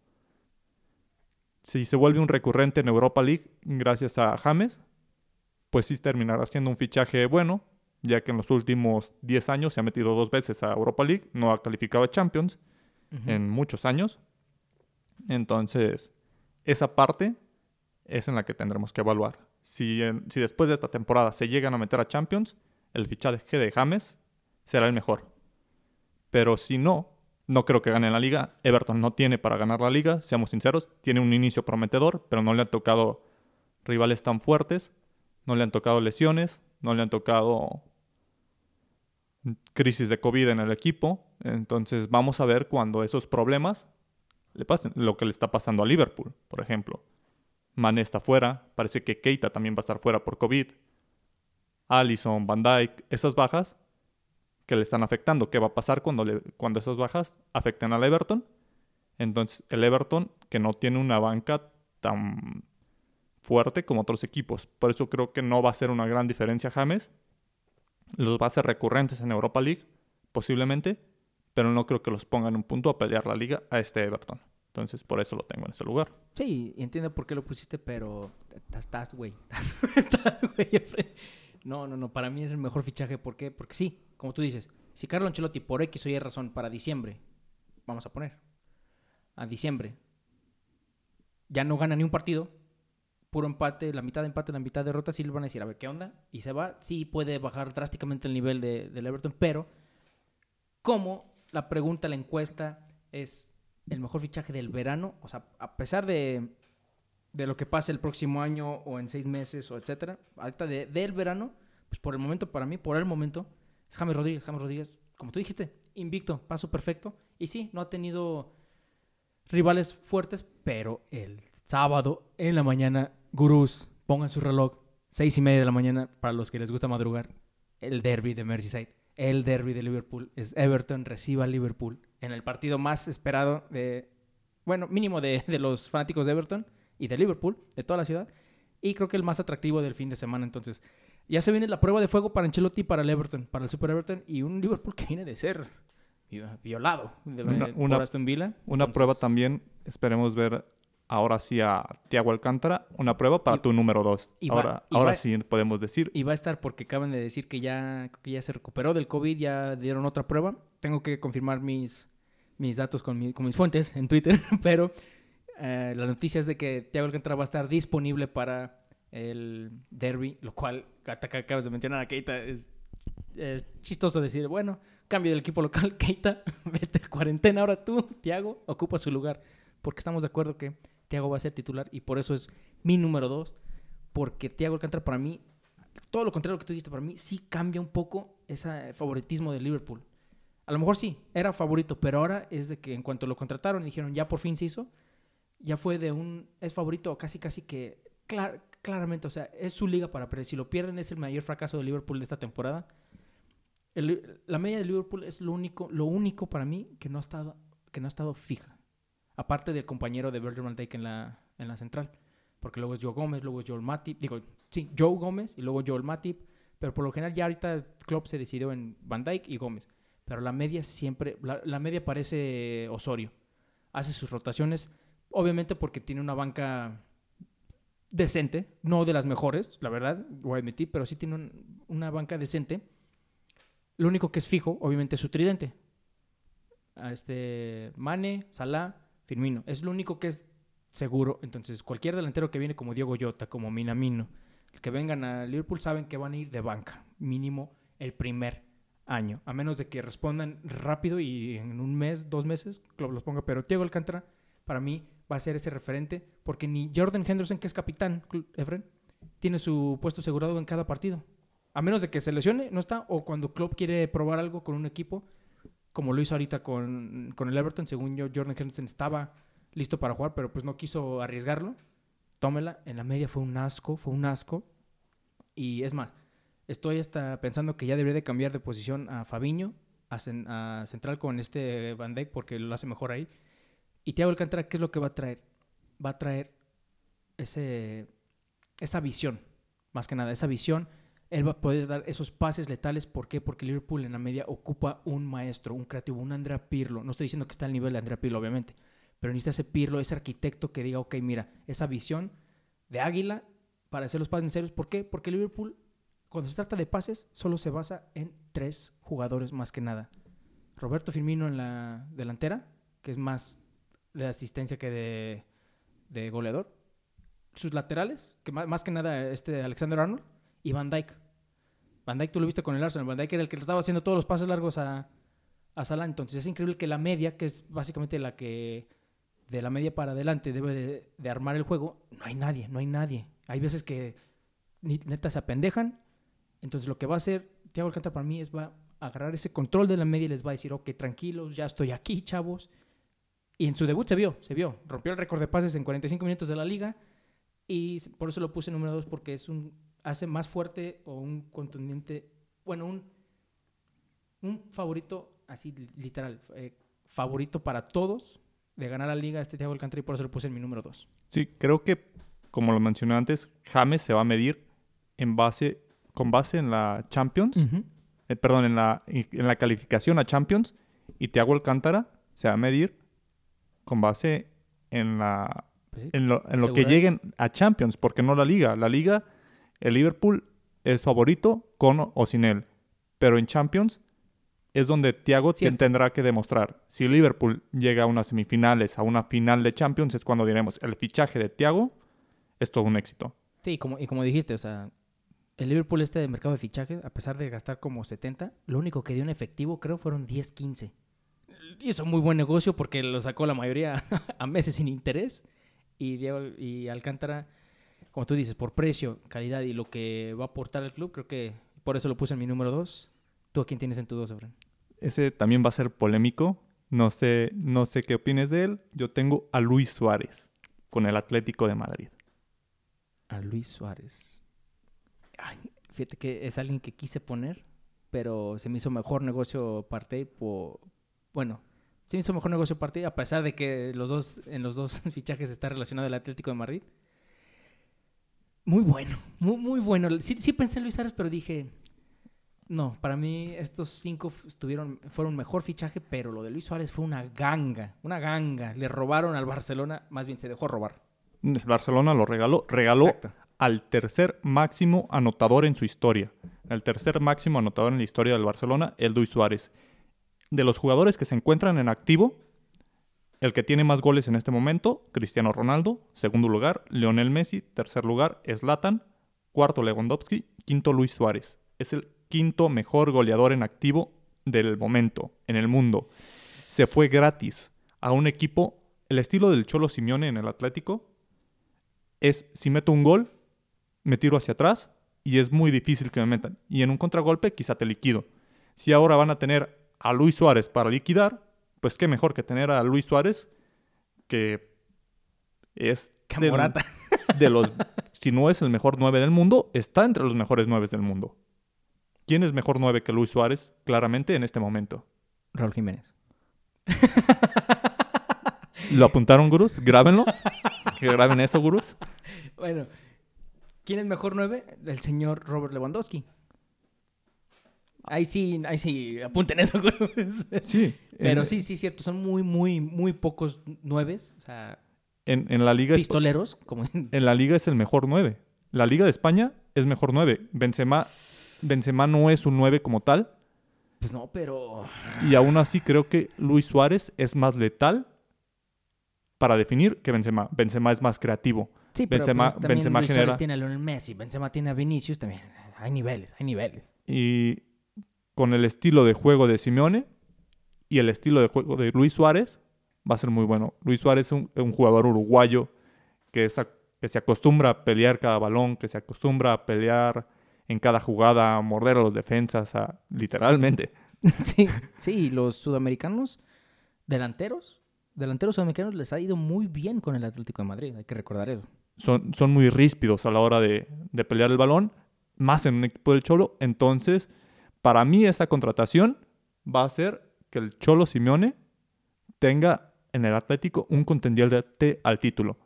Si se vuelve un recurrente en Europa League gracias a James, pues sí terminará siendo un fichaje bueno, ya que en los últimos 10 años se ha metido dos veces a Europa League, no ha calificado a Champions en muchos años. Entonces, esa parte es en la que tendremos que evaluar. Si, después de esta temporada se llegan a meter a Champions, el fichaje de James será el mejor. Pero si no, no creo que gane la liga. Everton no tiene para ganar la liga, seamos sinceros. Tiene un inicio prometedor, pero no le han tocado rivales tan fuertes. No le han tocado lesiones, no le han tocado crisis de COVID en el equipo. Entonces vamos a ver cuando esos problemas le pasen. Lo que le está pasando a Liverpool, por ejemplo. Mane está fuera, parece que Keita también va a estar fuera por COVID. Allison, Van Dyke, esas bajas que le están afectando. ¿Qué va a pasar cuando, cuando esas bajas afecten al Everton? Entonces, el Everton, que no tiene una banca tan fuerte como otros equipos. Por eso creo que no va a ser una gran diferencia James. Los va a ser recurrentes en Europa League, posiblemente, pero no creo que los pongan un punto a pelear la liga a este Everton. Entonces, por eso lo tengo en ese lugar. Sí, entiendo por qué lo pusiste, pero estás, güey. No, no, no. Para mí es el mejor fichaje. ¿Por qué? Porque sí, como tú dices, si Carlo Ancelotti por X o Y razón para diciembre, vamos a poner, a diciembre, ya no gana ni un partido, puro empate, la mitad de empate, la mitad de derrota, sí le van a decir, a ver, ¿qué onda? Y se va, sí puede bajar drásticamente el nivel de, del Everton, pero ¿cómo la pregunta, la encuesta es el mejor fichaje del verano. O sea, a pesar de, de lo que pase el próximo año o en seis meses o etcétera, ahorita de, del verano, pues por el momento, para mí, por el momento, es James Rodríguez. James Rodríguez, como tú dijiste, invicto, paso perfecto. Y sí, no ha tenido rivales fuertes, pero el sábado en la mañana, gurús, pongan su reloj, seis y media de la mañana, para los que les gusta madrugar, el derby de Merseyside el derby de Liverpool. Es Everton reciba Liverpool en el partido más esperado de, bueno, mínimo de, los fanáticos de Everton y de Liverpool, de toda la ciudad. Y creo que el más atractivo del fin de semana. Entonces, ya se viene la prueba de fuego para Ancelotti y para el Everton, para el Super Everton y un Liverpool que viene de ser violado de, una, Aston Villa. Una prueba también, esperemos ver ahora sí a Tiago Alcántara, una prueba para tu número 2. Ahora, ahora sí podemos decir. Y va a estar porque acaban de decir que ya, que ya se recuperó del COVID, ya dieron otra prueba. Tengo que confirmar mis, mis datos con, mis fuentes en Twitter, pero eh, la noticia es de que Tiago Alcántara va a estar disponible para el derby, lo cual acabas de mencionar a Keita es chistoso decir, bueno, cambio del equipo local, Keita, vete a cuarentena ahora tú, Tiago, ocupa su lugar. Porque estamos de acuerdo que Tiago va a ser titular y por eso es mi número dos. Porque Tiago Alcántara para mí, todo lo contrario que tú dijiste, para mí sí cambia un poco ese favoritismo de Liverpool. A lo mejor sí, era favorito, pero ahora es de que en cuanto lo contrataron y dijeron ya por fin se hizo, ya fue de un, es favorito casi casi que, claramente, o sea, es su liga para perder. Si lo pierden es el mayor fracaso de Liverpool de esta temporada la media de Liverpool es lo único, lo único para mí que no ha estado, que no ha estado fija. Aparte del compañero de Virgil van Dijk en la, en la central. Porque luego es Joe Gómez, luego es Joel Matip. Digo, sí, Joe Gómez y luego Joel Matip. Pero por lo general ya ahorita Klopp se decidió en Van Dijk y Gómez. Pero la media siempre, la, la media parece Osorio. Hace sus rotaciones, obviamente porque tiene una banca decente, no de las mejores, la verdad, voy a admitir, pero sí tiene una banca decente lo único que es fijo, obviamente, es su tridente. Este Mane, Salah, Firmino. Es lo único que es seguro. Entonces, cualquier delantero que viene como Diego Llota, como Minamino, que vengan a Liverpool saben que van a ir de banca, mínimo el primer año. A menos de que respondan rápido y en un mes, dos meses, los ponga. Pero Diego Alcántara, para mí, va a ser ese referente, porque ni Jordan Henderson, que es capitán, Efren, tiene su puesto asegurado en cada partido. A menos de que se lesione, no está. O cuando Klopp quiere probar algo con un equipo, como lo hizo ahorita con, el Everton, según yo, Jordan Henderson estaba listo para jugar, pero pues no quiso arriesgarlo. Tómela. En la media fue un asco, fue un asco. Y es más, estoy hasta pensando que ya debería de cambiar de posición a Fabiño, a, central con este Van Dijk, porque lo hace mejor ahí. Y Thiago Alcántara, ¿qué es lo que va a traer? Va a traer ese, esa visión, más que nada, esa visión él va a poder dar esos pases letales. ¿Por qué? Porque Liverpool en la media ocupa un maestro, un creativo, un Andrea Pirlo. No estoy diciendo que está al nivel de Andrea Pirlo, obviamente. Pero necesita ese Pirlo, ese arquitecto que diga, ok, mira, esa visión de águila para hacer los pases necesarios. ¿Por qué? Porque Liverpool, cuando se trata de pases, solo se basa en tres jugadores más que nada. Roberto Firmino en la delantera, que es más de asistencia que de, goleador. Sus laterales, que más, que nada este Alexander Arnold y Van Dyke. Van Dijk tú lo viste con el Arsenal. Van Dijk era el que estaba haciendo todos los pases largos a, a Salah. Entonces es increíble que la media, que es básicamente la que de la media para adelante debe de, armar el juego, no hay nadie, no hay nadie. Hay veces que neta se apendejan. Entonces lo que va a hacer Thiago Alcántara para mí es va a agarrar ese control de la media y les va a decir, ok, tranquilos, ya estoy aquí, chavos. Y en su debut se vio, se vio. Rompió el récord de pases en 45 minutos de la liga. Y por eso lo puse número 2 porque es un hace más fuerte o un contundente, bueno, un, un favorito así literal, eh, favorito para todos de ganar la liga este Thiago Alcántara y por eso lo puse en mi número 2. Sí, creo que como lo mencioné antes, James se va a medir en base con base en la Champions, eh, perdón, en la, en la calificación a Champions y Thiago Alcántara se va a medir con base en la pues en lo, en lo que lleguen a Champions, porque no la liga. La liga el Liverpool es favorito con o sin él. Pero en Champions es donde Thiago tendrá que demostrar. Si Liverpool llega a unas semifinales, a una final de Champions, es cuando diremos, el fichaje de Thiago es todo un éxito. Sí, como, y como dijiste, o sea, el Liverpool este de mercado de fichaje, a pesar de gastar como 70, lo único que dio en efectivo creo fueron 10, 15. Hizo muy buen negocio porque lo sacó la mayoría a meses sin interés. Y, Diego, y Alcántara como tú dices, por precio, calidad y lo que va a aportar al club, creo que por eso lo puse en mi número 2. ¿Tú a quién tienes en tu 2, Efraín? Ese también va a ser polémico. No sé, no sé qué opines de él. Yo tengo a Luis Suárez con el Atlético de Madrid. A Luis Suárez. Fíjate que es alguien que quise poner, pero se me hizo mejor negocio Partey por... Bueno, se me hizo mejor negocio Partey a pesar de que los dos, en los dos fichajes está relacionado el Atlético de Madrid. Muy bueno, muy, muy bueno. Sí, sí pensé en Luis Suárez, pero dije, no, para mí estos cinco estuvieron, fueron mejor fichaje, pero lo de Luis Suárez fue una ganga, una ganga. Le robaron al Barcelona, más bien se dejó robar. El Barcelona lo regaló, regaló al tercer máximo anotador en su historia. El tercer máximo anotador en la historia del Barcelona, el Luis Suárez. De los jugadores que se encuentran en activo, el que tiene más goles en este momento, Cristiano Ronaldo. Segundo lugar, Lionel Messi. Tercer lugar, Zlatan. Cuarto, Lewandowski. Quinto, Luis Suárez. Es el quinto mejor goleador en activo del momento en el mundo. Se fue gratis a un equipo, el estilo del Cholo Simeone en el Atlético es si meto un gol, me tiro hacia atrás y es muy difícil que me metan. Y en un contragolpe quizá te liquido. Si ahora van a tener a Luis Suárez para liquidar, pues qué mejor que tener a Luis Suárez que es de, de los si no es el mejor 9 del mundo, está entre los mejores 9 del mundo. ¿Quién es mejor 9 que Luis Suárez? Claramente en este momento. Raúl Jiménez. ¿Lo apuntaron, gurús? Grábenlo. Que graben eso, gurús. Bueno, ¿quién es mejor 9? El señor Robert Lewandowski. Ahí sí, ahí sí, apunten eso. Sí. Pero en, sí, sí, cierto. Son muy, muy, muy pocos nueves. O sea, En, en la liga espa- pistoleros. Como... en la liga es el mejor 9. La liga de España es mejor 9. Benzema, Benzema no es un 9 como tal. Pues no, pero... Y aún así creo que Luis Suárez es más letal para definir que Benzema. Benzema es más creativo. Sí, pero Benzema- pues, también Benzema Luis genera- Suárez tiene a Lionel Messi. Benzema tiene a Vinicius también. Hay niveles, hay niveles. Y con el estilo de juego de Simeone y el estilo de juego de Luis Suárez va a ser muy bueno. Luis Suárez es un, un jugador uruguayo que, es a- que se acostumbra a pelear cada balón, que se acostumbra a pelear en cada jugada, a morder a los defensas, a, literalmente. Sí, sí, los sudamericanos delanteros, delanteros sudamericanos les ha ido muy bien con el Atlético de Madrid, hay que recordar eso. Son, son muy ríspidos a la hora de, de pelear el balón, más en un equipo del Cholo. Entonces, para mí esa contratación va a hacer que el Cholo Simeone tenga en el Atlético un contendiente al título.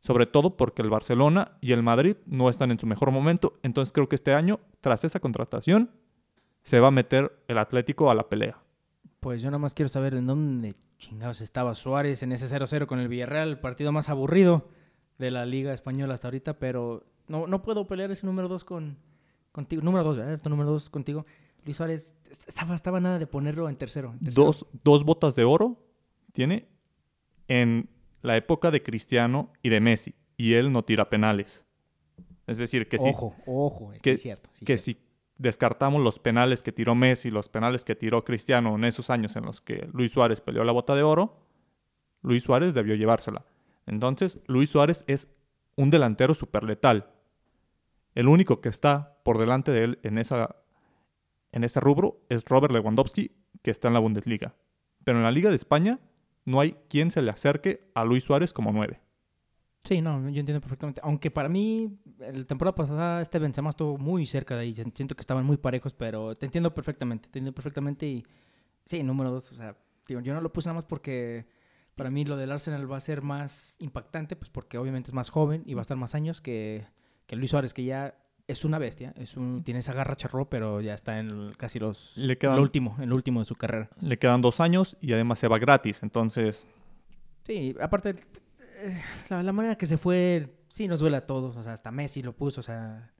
Sobre todo porque el Barcelona y el Madrid no están en su mejor momento. Entonces creo que este año, tras esa contratación, se va a meter el Atlético a la pelea. Pues yo nada más quiero saber en dónde chingados estaba Suárez en ese 0-0 con el Villarreal, el partido más aburrido de la Liga Española hasta ahorita, pero no, no puedo pelear ese número 2 con, contigo. Número 2, ¿verdad? Tu número 2 contigo. Luis Suárez estaba, estaba nada de ponerlo en tercero. en tercero. Dos, dos botas de oro tiene en la época de Cristiano y de Messi. Y él no tira penales. Es decir, que, si, Ojo, que- es cierto. sí que cierto. si descartamos los penales que tiró Messi, los penales que tiró Cristiano en esos años en los que Luis Suárez peleó la bota de oro, Luis Suárez debió llevársela. Entonces, Luis Suárez es un delantero súper letal. El único que está por delante de él en, esa, en ese rubro es Robert Lewandowski, que está en la Bundesliga. Pero en la Liga de España no hay quien se le acerque a Luis Suárez como nueve. Sí, no, yo entiendo perfectamente. Aunque para mí, la temporada pasada, este Benzema estuvo muy cerca de ahí. Siento que estaban muy parejos, pero te entiendo perfectamente. Te entiendo perfectamente y... Sí, número dos. O sea, digo, yo no lo puse nada más porque para mí lo del Arsenal va a ser más impactante, pues porque obviamente es más joven y va a estar más años que, que Luis Suárez, que ya es una bestia. Es un, tiene esa garra charro, pero ya está en casi los... Le quedan, Lo último, en lo último de su carrera. le quedan dos años y además se va gratis. Entonces, Sí, aparte, eh, la, la manera que se fue, sí nos duele a todos. O sea, hasta Messi lo puso, o sea,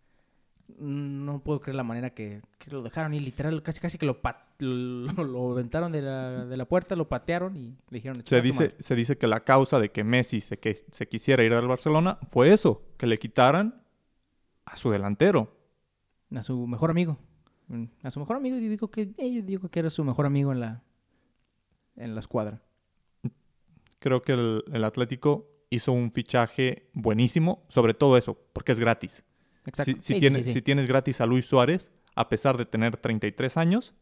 no puedo creer la manera que, que lo dejaron y literal, casi casi que lo, pat- lo, lo aventaron de la, de la puerta, lo patearon y le dijeron... Se "Chinga tu dice, se dice que la causa de que Messi se, que, se quisiera ir del Barcelona fue eso, que le quitaran a su delantero. madre". A su mejor amigo. Mm, A su mejor amigo, y digo que, eh, yo digo que era su mejor amigo en la, en la escuadra. Creo que el, el Atlético hizo un fichaje buenísimo, sobre todo eso, porque es gratis. Exacto. Si, si Sí, sí, tienes, sí, sí. si tienes gratis a Luis Suárez, a pesar de tener 33 años,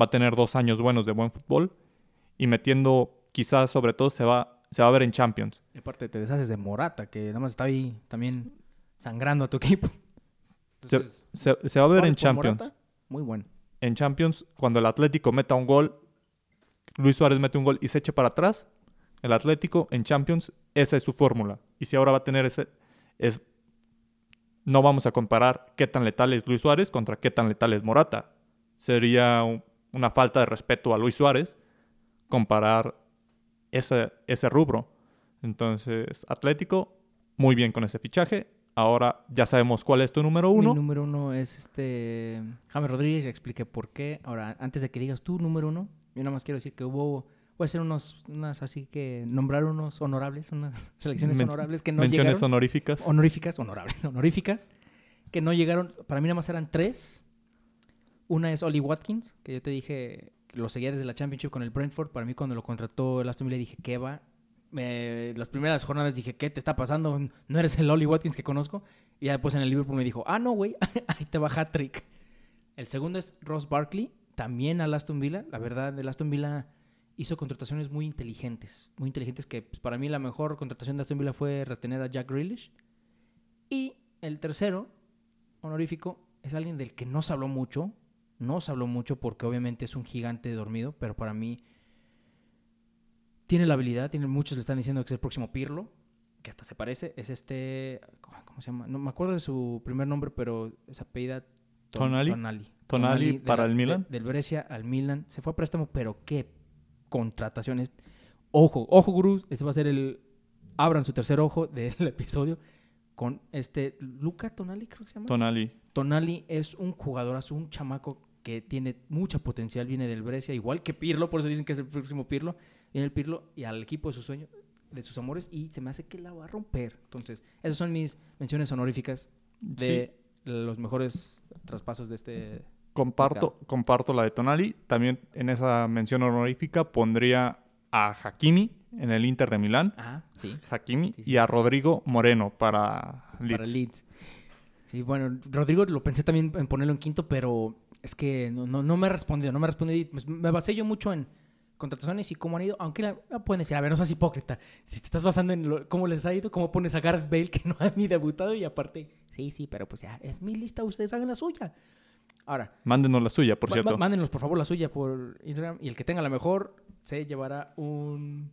va a tener dos años buenos de buen fútbol y metiendo, quizás sobre todo se va, se va a ver en Champions. Y aparte te deshaces de Morata, que nada más está ahí también sangrando a tu equipo. Se, Entonces, se- se va a ver en Champions. Morata, muy bueno. en Champions, cuando el Atlético meta un gol, Luis Suárez mete un gol y se eche para atrás, el Atlético en Champions, esa es su fórmula. Y si ahora va a tener ese, es, no vamos a comparar qué tan letal es Luis Suárez contra qué tan letal es Morata. Sería un- una falta de respeto a Luis Suárez comparar ese, ese rubro. Entonces, Atlético, muy bien con ese fichaje. Ahora ya sabemos cuál es tu número uno. Mi número uno es este James Rodríguez, ya expliqué por qué. Ahora, antes de que digas tu número uno, yo nada más quiero decir que hubo, voy a hacer unos, unas así que nombrar unos honorables, unas selecciones Men- honorables que no Menciones llegaron. honoríficas. Honoríficas, honorables, honoríficas, que no llegaron, para mí nada más eran tres. Una es Ollie Watkins, que yo te dije, que lo seguía desde la Championship con el Brentford. Para mí, cuando lo contrató el Aston Villa, dije, ¿qué va? Me- las primeras jornadas dije, ¿qué te está pasando? No eres el Ollie Watkins que conozco. Y ya después en el Liverpool me dijo, ah, no, güey, ahí te va hat-trick. El segundo es Ross Barkley, también al Aston Villa. La verdad, el Aston Villa hizo contrataciones muy inteligentes. Muy inteligentes que pues, para mí la mejor contratación de Aston Villa fue retener a Jack Grealish. Y el tercero, honorífico, es alguien del que no se habló mucho. No se habló mucho porque obviamente es un gigante dormido, pero para mí tiene la habilidad, tiene, muchos le están diciendo que es el próximo Pirlo, que hasta se parece, es este, ¿cómo se llama? No me acuerdo de su primer nombre, pero es apellida Ton- Tonali. Tonali. Para la- el Milan. de- del Brescia al Milan. Se fue a préstamo, pero qué contrataciones. Ojo, ojo, gurús. Este va a ser el... Abran su tercer ojo del episodio con este... Luca Tonali, creo que se llama. Tonali. Tonali es un jugadorazo, un chamaco que tiene mucha potencial, viene del Brescia, igual que Pirlo, por eso dicen que es el próximo Pirlo. Viene el Pirlo y al equipo de sus sueños, de sus amores, y se me hace que la va a romper. Entonces, esas son mis menciones honoríficas de los mejores traspasos de este. Comparto, comparto la de Tonali. También en esa mención honorífica pondría a Hakimi en el Inter de Milán. Ajá, sí. Hakimi Sí, sí. y a Rodrigo Moreno para Leeds. Para Leeds. Sí, bueno, Rodrigo lo pensé también en ponerlo en quinto, pero es que no, no, no me ha respondido, no me y, pues, me basé yo mucho en contrataciones y cómo han ido, aunque la, la pueden decir, a ver, no seas hipócrita. Si te estás basando en lo- cómo les ha ido, cómo pones a Gareth Bale que no ha ni debutado y aparte, sí, sí, pero pues ya, es mi lista, ustedes hagan la suya. Ahora, Mándenos la suya, por cierto. Mándenos por favor la suya por Instagram y el que tenga la mejor se llevará un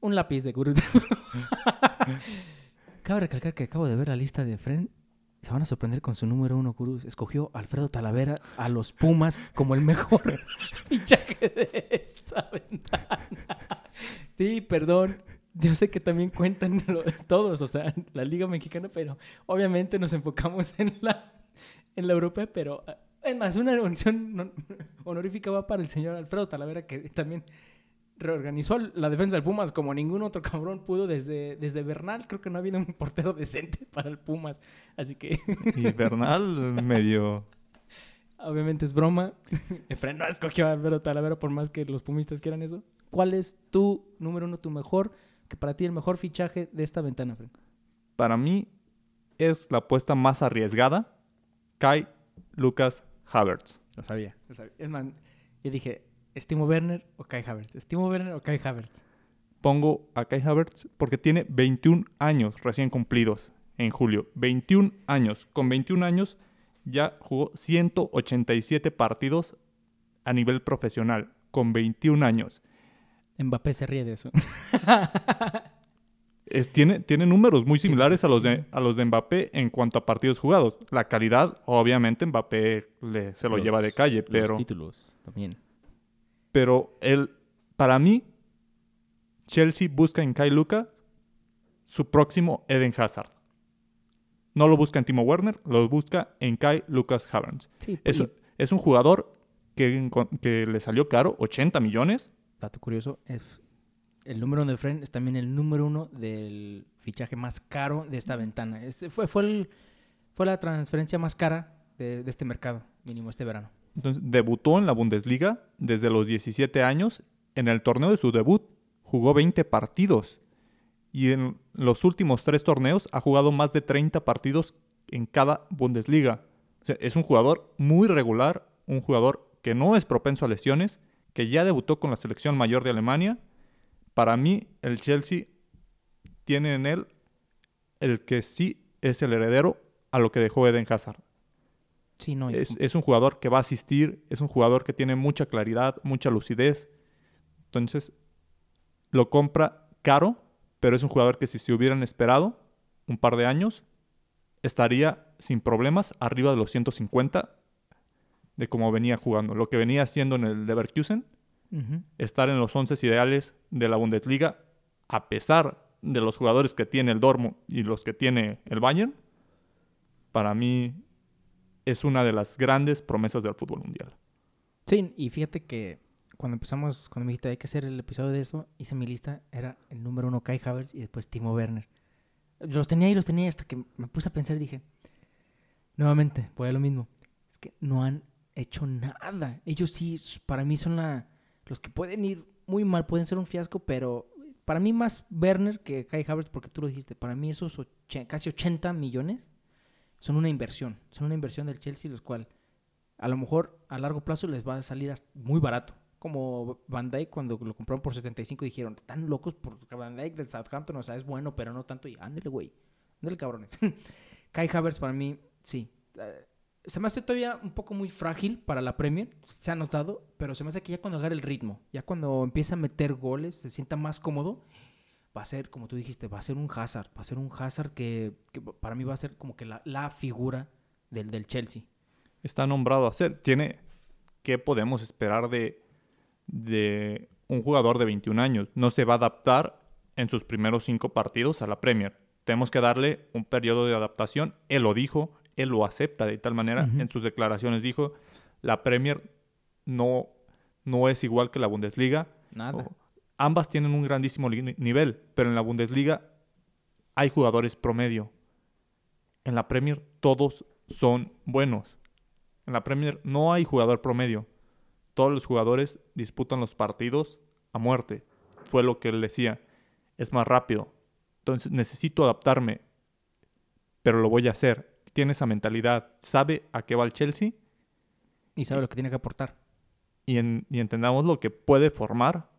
un lápiz de gurú. Cabe recalcar que acabo de ver la lista de Fren. Se van a sorprender con su número uno, Gurús. Escogió a Alfredo Talavera a los Pumas como el mejor fichaje de esta ventana. Sí, perdón. Yo sé que también cuentan lo- todos, o sea, la Liga Mexicana, pero obviamente nos enfocamos en la, en la europea, pero eh, es más, una mención no- honorífica va para el señor Alfredo Talavera, que también reorganizó la defensa del Pumas como ningún otro cabrón pudo desde, desde Bernal. Creo que no ha habido un portero decente para el Pumas, así que Y Bernal medio... obviamente es broma. Efraín no escogió a Alfredo Talavera por más que los pumistas quieran eso. ¿Cuál es tu número uno, tu mejor, que para ti el mejor fichaje de esta ventana, Fren? Para mí es la apuesta más arriesgada. Kai Lucas Havertz. Lo sabía. Lo sabía. Es más, yo dije, ¿Estimo Werner o Kai Havertz? ¿Estimo Werner o Kai Havertz? Pongo a Kai Havertz porque tiene 21 años recién cumplidos en julio. 21 años. Con 21 años ya jugó 187 partidos a nivel profesional. Con 21 años. Mbappé se ríe de eso. Es- tiene, tiene números muy Sí, sí, similares sí, a, los de, a los de Mbappé en cuanto a partidos jugados. La calidad, obviamente, Mbappé le- se lo Los- lleva de calle, pero... Los títulos también. Pero él, para mí, Chelsea busca en Kai Luka su próximo Eden Hazard. No lo busca en Timo Werner, lo busca en Kai Lucas Havertz. Sí, Es, un jugador que, que le salió caro, 80 millones. dato curioso, es el número uno de Fren es también el número uno del fichaje más caro de esta ventana. Es- fue, fue, el- fue la transferencia más cara de, de este mercado, mínimo este verano. Entonces, debutó en la Bundesliga desde los 17 años. En el torneo de su debut jugó 20 partidos. Y en los últimos tres torneos ha jugado más de 30 partidos en cada Bundesliga. O sea, es un jugador muy regular, un jugador que no es propenso a lesiones, que ya debutó con la selección mayor de Alemania. Para mí, el Chelsea tiene en él el que sí es el heredero a lo que dejó Eden Hazard. Sí, no, Es, es un jugador que va a asistir, es un jugador que tiene mucha claridad, mucha lucidez. Entonces, lo compra caro, pero es un jugador que si se hubieran esperado un par de años, estaría sin problemas arriba de los 150 de como venía jugando. Lo que venía haciendo en el Leverkusen, Ujú. estar en los 11 ideales de la Bundesliga, a pesar de los jugadores que tiene el Dortmund y los que tiene el Bayern, para mí es una de las grandes promesas del fútbol mundial. Sí, y fíjate que cuando empezamos, cuando me dijiste hay que hacer el episodio de eso, hice mi lista, era el número uno Kai Havertz y después Timo Werner. Los tenía y los tenía hasta que me puse a pensar y dije, nuevamente, voy a lo mismo. es que no han hecho nada. Ellos sí, para mí son la, los que pueden ir muy mal, pueden ser un fiasco, pero para mí más Werner que Kai Havertz, porque tú lo dijiste, para mí esos casi 80 millones son una inversión, son una inversión del Chelsea, los cual a lo mejor a largo plazo les va a salir muy barato. Como Van Dyke cuando lo compraron por 75 dijeron, están locos porque Van Dyke del Southampton, o sea, es bueno, pero no tanto. Y ándale, güey, ándale, cabrones. Kai Havertz para mí, sí. Se me hace todavía un poco muy frágil para la Premier, se ha notado, pero se me hace que ya cuando agarre el ritmo, ya cuando empieza a meter goles, se sienta más cómodo, va a ser, como tú dijiste, va a ser un Hazard, va a ser un Hazard que, para mí va a ser como que la, figura del, Chelsea. Está nombrado a ser, tiene, ¿qué podemos esperar de, de un jugador de 21 años? No se va a adaptar en sus primeros cinco partidos a la Premier. Tenemos que darle un periodo de adaptación, él lo dijo, él lo acepta de tal manera. En sus declaraciones dijo, la Premier no, no es igual que la Bundesliga. Nada. ambas tienen un grandísimo nivel, pero en la Bundesliga hay jugadores promedio. En la Premier todos son buenos. En la Premier no hay jugador promedio. Todos los jugadores disputan los partidos a muerte. Fue lo que él decía. Es más rápido. Entonces necesito adaptarme, pero lo voy a hacer tiene esa mentalidad, sabe a qué va el Chelsea. Y sabe lo que tiene que aportar. Y, entendamos lo que puede formar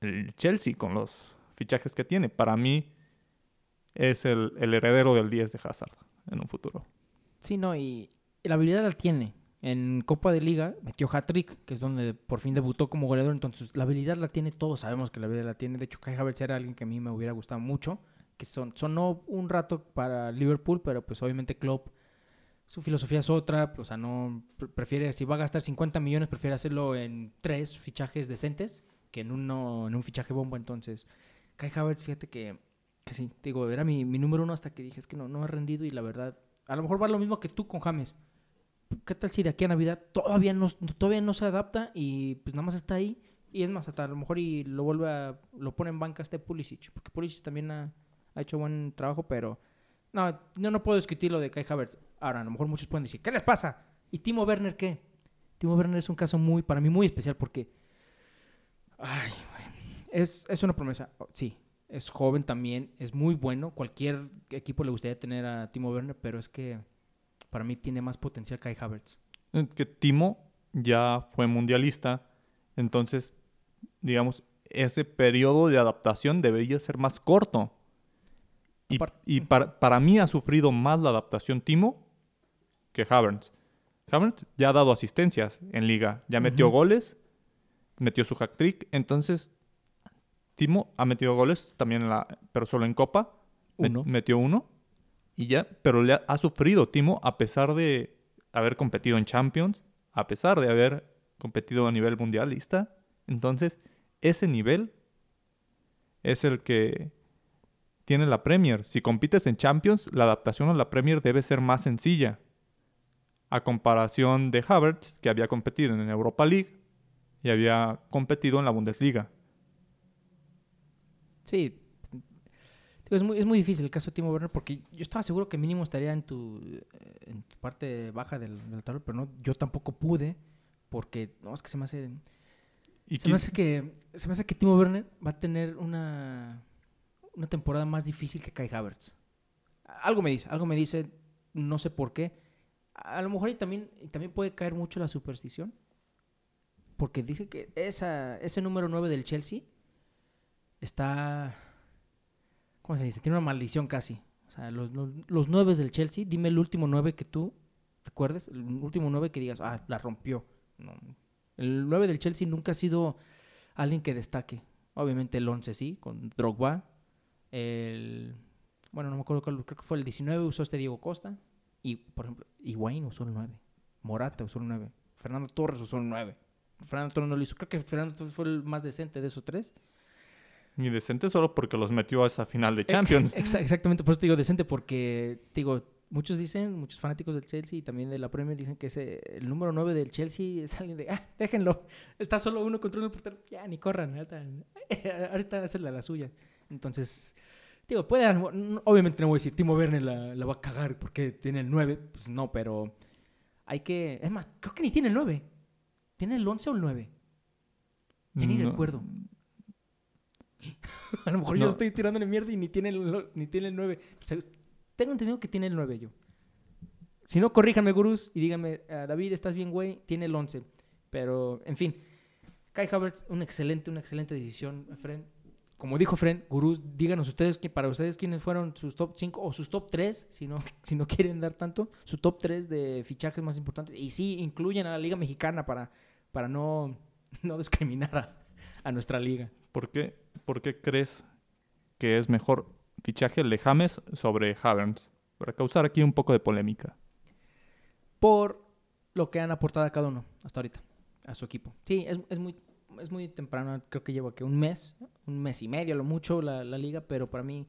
el Chelsea con los fichajes que tiene. Para mí es el, heredero del 10 de Hazard en un futuro. Sí, no, y la habilidad la tiene. En Copa de Liga metió hat-trick, que es donde por fin debutó como goleador. Entonces, la habilidad la tiene, todos sabemos que la habilidad la tiene. De hecho, Kai Havertz era alguien que a mí me hubiera gustado mucho que son, sonó un rato para Liverpool, pero pues obviamente Klopp, su filosofía es otra, o sea, no prefiere, si va a gastar 50 millones, prefiere hacerlo en tres fichajes decentes que en uno, en un fichaje bomba, entonces, Kai Havertz, fíjate que, que sí, digo, era mi, mi, número uno hasta que dije, es que no, no ha rendido y la verdad, a lo mejor va lo mismo que tú con James. ¿Qué tal si de aquí a Navidad todavía no, todavía no se adapta y pues nada más está ahí? Y es más, hasta a lo mejor y lo vuelve a, lo pone en banca este Pulisic, porque Pulisic también ha ha hecho buen trabajo, pero no, no, no puedo discutir lo de Kai Havertz. Ahora, a lo mejor muchos pueden decir, ¿qué les pasa? ¿Y Timo Werner qué? Timo Werner es un caso muy, para mí, muy especial porque, es, es una promesa, sí, es joven también, es muy bueno, cualquier equipo le gustaría tener a Timo Werner, pero es que para mí tiene más potencial Kai Havertz. Que Timo ya fue mundialista, entonces, digamos, ese periodo de adaptación debería ser más corto. Y, para, mí ha sufrido más la adaptación Timo que Havertz. Havertz ya ha dado asistencias en liga, ya metió goles, metió su hack trick, entonces Timo ha metido goles también en la, pero solo en Copa, uno. metió uno y ya, pero le ha, sufrido Timo a pesar de haber competido en Champions, a pesar de haber competido a nivel mundialista, entonces ese nivel es el que tiene la Premier. Si compites en Champions, la adaptación a la Premier debe ser más sencilla. A comparación de Havertz, que había competido en Europa League y había competido en la Bundesliga. Sí. Es muy, es muy difícil el caso de Timo Werner porque yo estaba seguro que mínimo estaría en tu, en tu parte baja del, del tablero, pero no, yo tampoco pude porque, no, es que se me hace... se, me hace que, se me hace que Timo Werner va a tener una una temporada más difícil que Kai Havertz. Algo me dice, algo me dice, no sé por qué. A lo mejor y también, también puede caer mucho la superstición. Porque dice que esa, ese número 9 del Chelsea está. ¿Cómo se dice? Tiene una maldición casi. O sea, los, los, 9 del Chelsea, dime el último 9 que tú recuerdes. El último 9 que digas, ah, la rompió. El 9 del Chelsea nunca ha sido alguien que destaque. Obviamente el 11 sí, con Drogba, el, bueno, no me acuerdo cuál, creo que fue el 19, usó este Diego Costa. Y, por ejemplo, Higuaín usó el 9. Morata usó el 9. Fernando Torres usó el 9. Fernando Torres no lo hizo. Creo que Fernando Torres fue el más decente de esos tres. Y decente solo porque los metió a esa final de Champions. exactamente, por eso te digo decente, porque digo, muchos dicen, muchos fanáticos del Chelsea y también de la Premier dicen que ese, el número 9 del Chelsea es alguien de, ah, déjenlo, está solo uno contra uno portero, ya, ni corran, ahorita, ahorita hacerle la suya. Entonces, digo, puede, obviamente no voy a decir, Timo Werner la, va a cagar porque tiene el 9, pues no, pero hay que... Es más, creo que ni tiene el 9. ¿Tiene el 11 o el 9? Ya ni No. recuerdo. A lo mejor yo No. estoy tirándole mierda y ni tiene el, ni tiene el 9. O sea, tengo entendido que tiene el 9 yo. Si no, corríjanme, gurús, y díganme, "Ah, David, estás bien, güey, tiene el 11. Pero, en fin, Kai Havertz, una excelente, una excelente decisión, Fren. Como dijo Fren, gurús, díganos ustedes que para ustedes quiénes fueron sus top 5 o sus top 3, si no, si no quieren dar tanto, su top 3 de fichajes más importantes. Y sí, incluyen a la Liga Mexicana para, para no, no discriminar a, a nuestra liga. ¿Por qué, ¿Por qué crees que es mejor fichaje el de James sobre Havertz? Para causar aquí un poco de polémica. por lo que han aportado a cada uno hasta ahorita, a su equipo. Sí, es, es muy, es muy temprano, creo que lleva que un mes, un mes y medio, lo mucho, la, la liga, pero para mí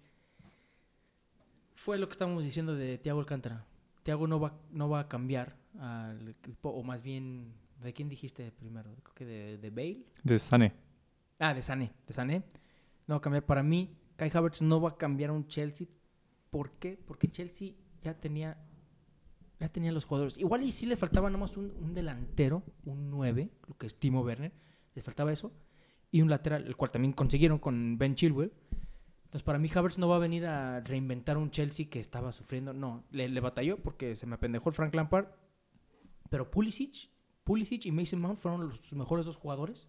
fue lo que estábamos diciendo de Thiago Alcántara. Thiago no va, no va a cambiar al equipo, o más bien, ¿de quién dijiste primero? Creo que de, de Bale. De Sané. Ah, de Sané, de Sané. No va a cambiar. Para mí, Kai Havertz no va a cambiar a un Chelsea. ¿Por qué? Porque Chelsea ya tenía ya tenía los jugadores. Igual y sí le faltaba nomás un, un delantero, un 9, lo que es Timo Werner. Les faltaba eso. Y un lateral, el cual también consiguieron con Ben Chilwell. Entonces, para mí, Havertz no va a venir a reinventar un Chelsea que estaba sufriendo. No, le, le batalló porque se me apendejó el Frank Lampard. Pero Pulisic, Pulisic y Mason Mount fueron los, mejores dos jugadores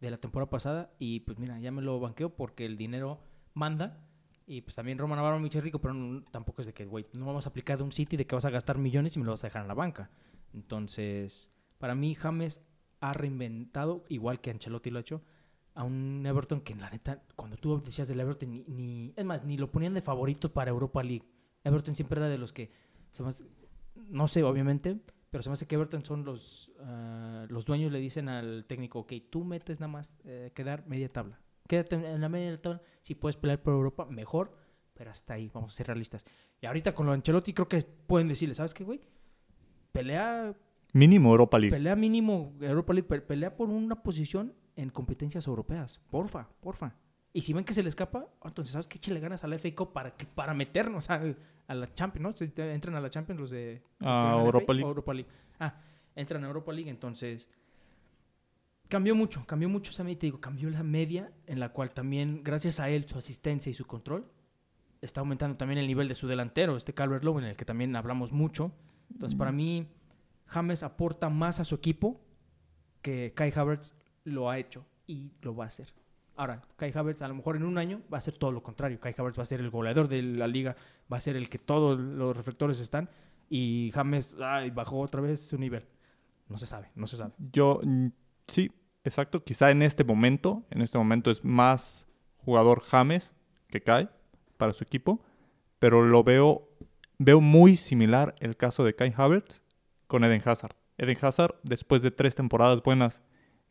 de la temporada pasada. Y pues mira, ya me lo banqueo porque el dinero manda. Y pues también Roman Abramovich es rico, pero tampoco es de que, güey, no vamos a aplicar de un City de que vas a gastar millones y me lo vas a dejar en la banca. Entonces, para mí, James ha reinventado, igual que Ancelotti lo ha hecho, a un Everton que, la neta, cuando tú decías del Everton, ni, ni- es más, ni lo ponían de favorito para Europa League. Everton siempre era de los que, se me hace- no sé, obviamente, pero se me hace que Everton son los, ah, los dueños le dicen al técnico, ok, tú metes nada más eh, quedar media tabla. Quédate en la media tabla, si puedes pelear por Europa, mejor, pero hasta ahí, vamos a ser realistas. Y ahorita con lo Ancelotti creo que pueden decirle, ¿sabes qué, güey? Pelea, Mínimo Europa League. pelea mínimo Europa League, pe- pelea por una posición en competencias europeas. Porfa, porfa. Y si ven que se le escapa, oh, entonces, ¿sabes qué? Échale ganas al FA Cup para, para meternos al, a la Champions, ¿no? Si entran a la Champions los de... los A ganan Europa FA, League. Europa League. Ah, entran a Europa League, entonces... Cambió mucho, cambió mucho esa media, te digo, cambió la media en la cual también, gracias a él, su asistencia y su control, está aumentando también el nivel de su delantero, este Calvert Lewin, en el que también hablamos mucho. Entonces, para mí, James aporta más a su equipo que Kai Havertz lo ha hecho y lo va a hacer. Ahora, Kai Havertz a lo mejor en un año va a ser todo lo contrario. Kai Havertz va a ser el goleador de la liga, va a ser el que todos los reflectores están y James bajó otra vez su nivel. No se sabe, no se sabe. Yo, mm, sí, exacto. Quizá en este momento, en este momento es más jugador James que cae para su equipo, pero lo veo, veo muy similar el caso de Kai Havertz con Eden Hazard. Eden Hazard, después de tres temporadas buenas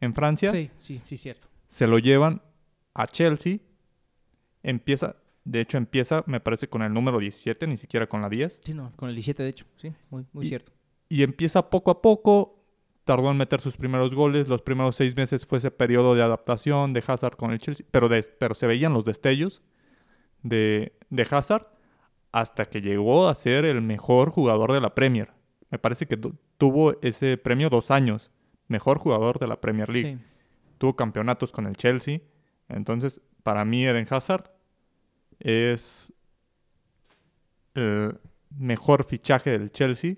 en Francia, Sí, sí, sí, cierto. se lo llevan a Chelsea. Empieza, de hecho, empieza, me parece, con el número 17, ni siquiera con la 10. Sí, no, con el 17 de hecho, sí, muy, muy Y- cierto. y empieza poco a poco. Tardó en meter sus primeros goles. Los primeros seis meses fue ese periodo de adaptación de Hazard con el Chelsea. Pero, de- pero se veían los destellos de, de Hazard hasta que llegó a ser el mejor jugador de la Premier. Me parece que tu- tuvo ese premio dos años. Mejor jugador de la Premier League. Sí. Tuvo campeonatos con el Chelsea. Entonces, para mí, Eden Hazard es el mejor fichaje del Chelsea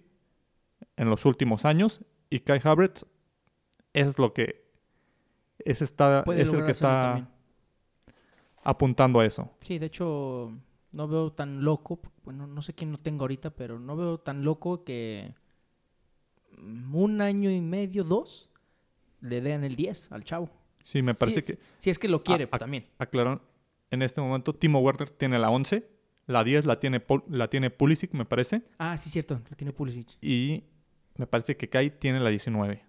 en los últimos años. Y Kai Havertz es lo que es, está, es el que está también. apuntando a eso. Sí, de hecho, no veo tan loco, bueno, no sé quién lo tengo ahorita, pero no veo tan loco que un año y medio, dos, le den el 10 al chavo. Sí, me parece Si que es- Si es que lo quiere a- también. aclarar en este momento Timo Werner tiene la 11, la 10 la tiene la tiene Pulisic, me parece, Ah, sí, cierto, lo tiene Pulisic. y me parece que Kai tiene la 19.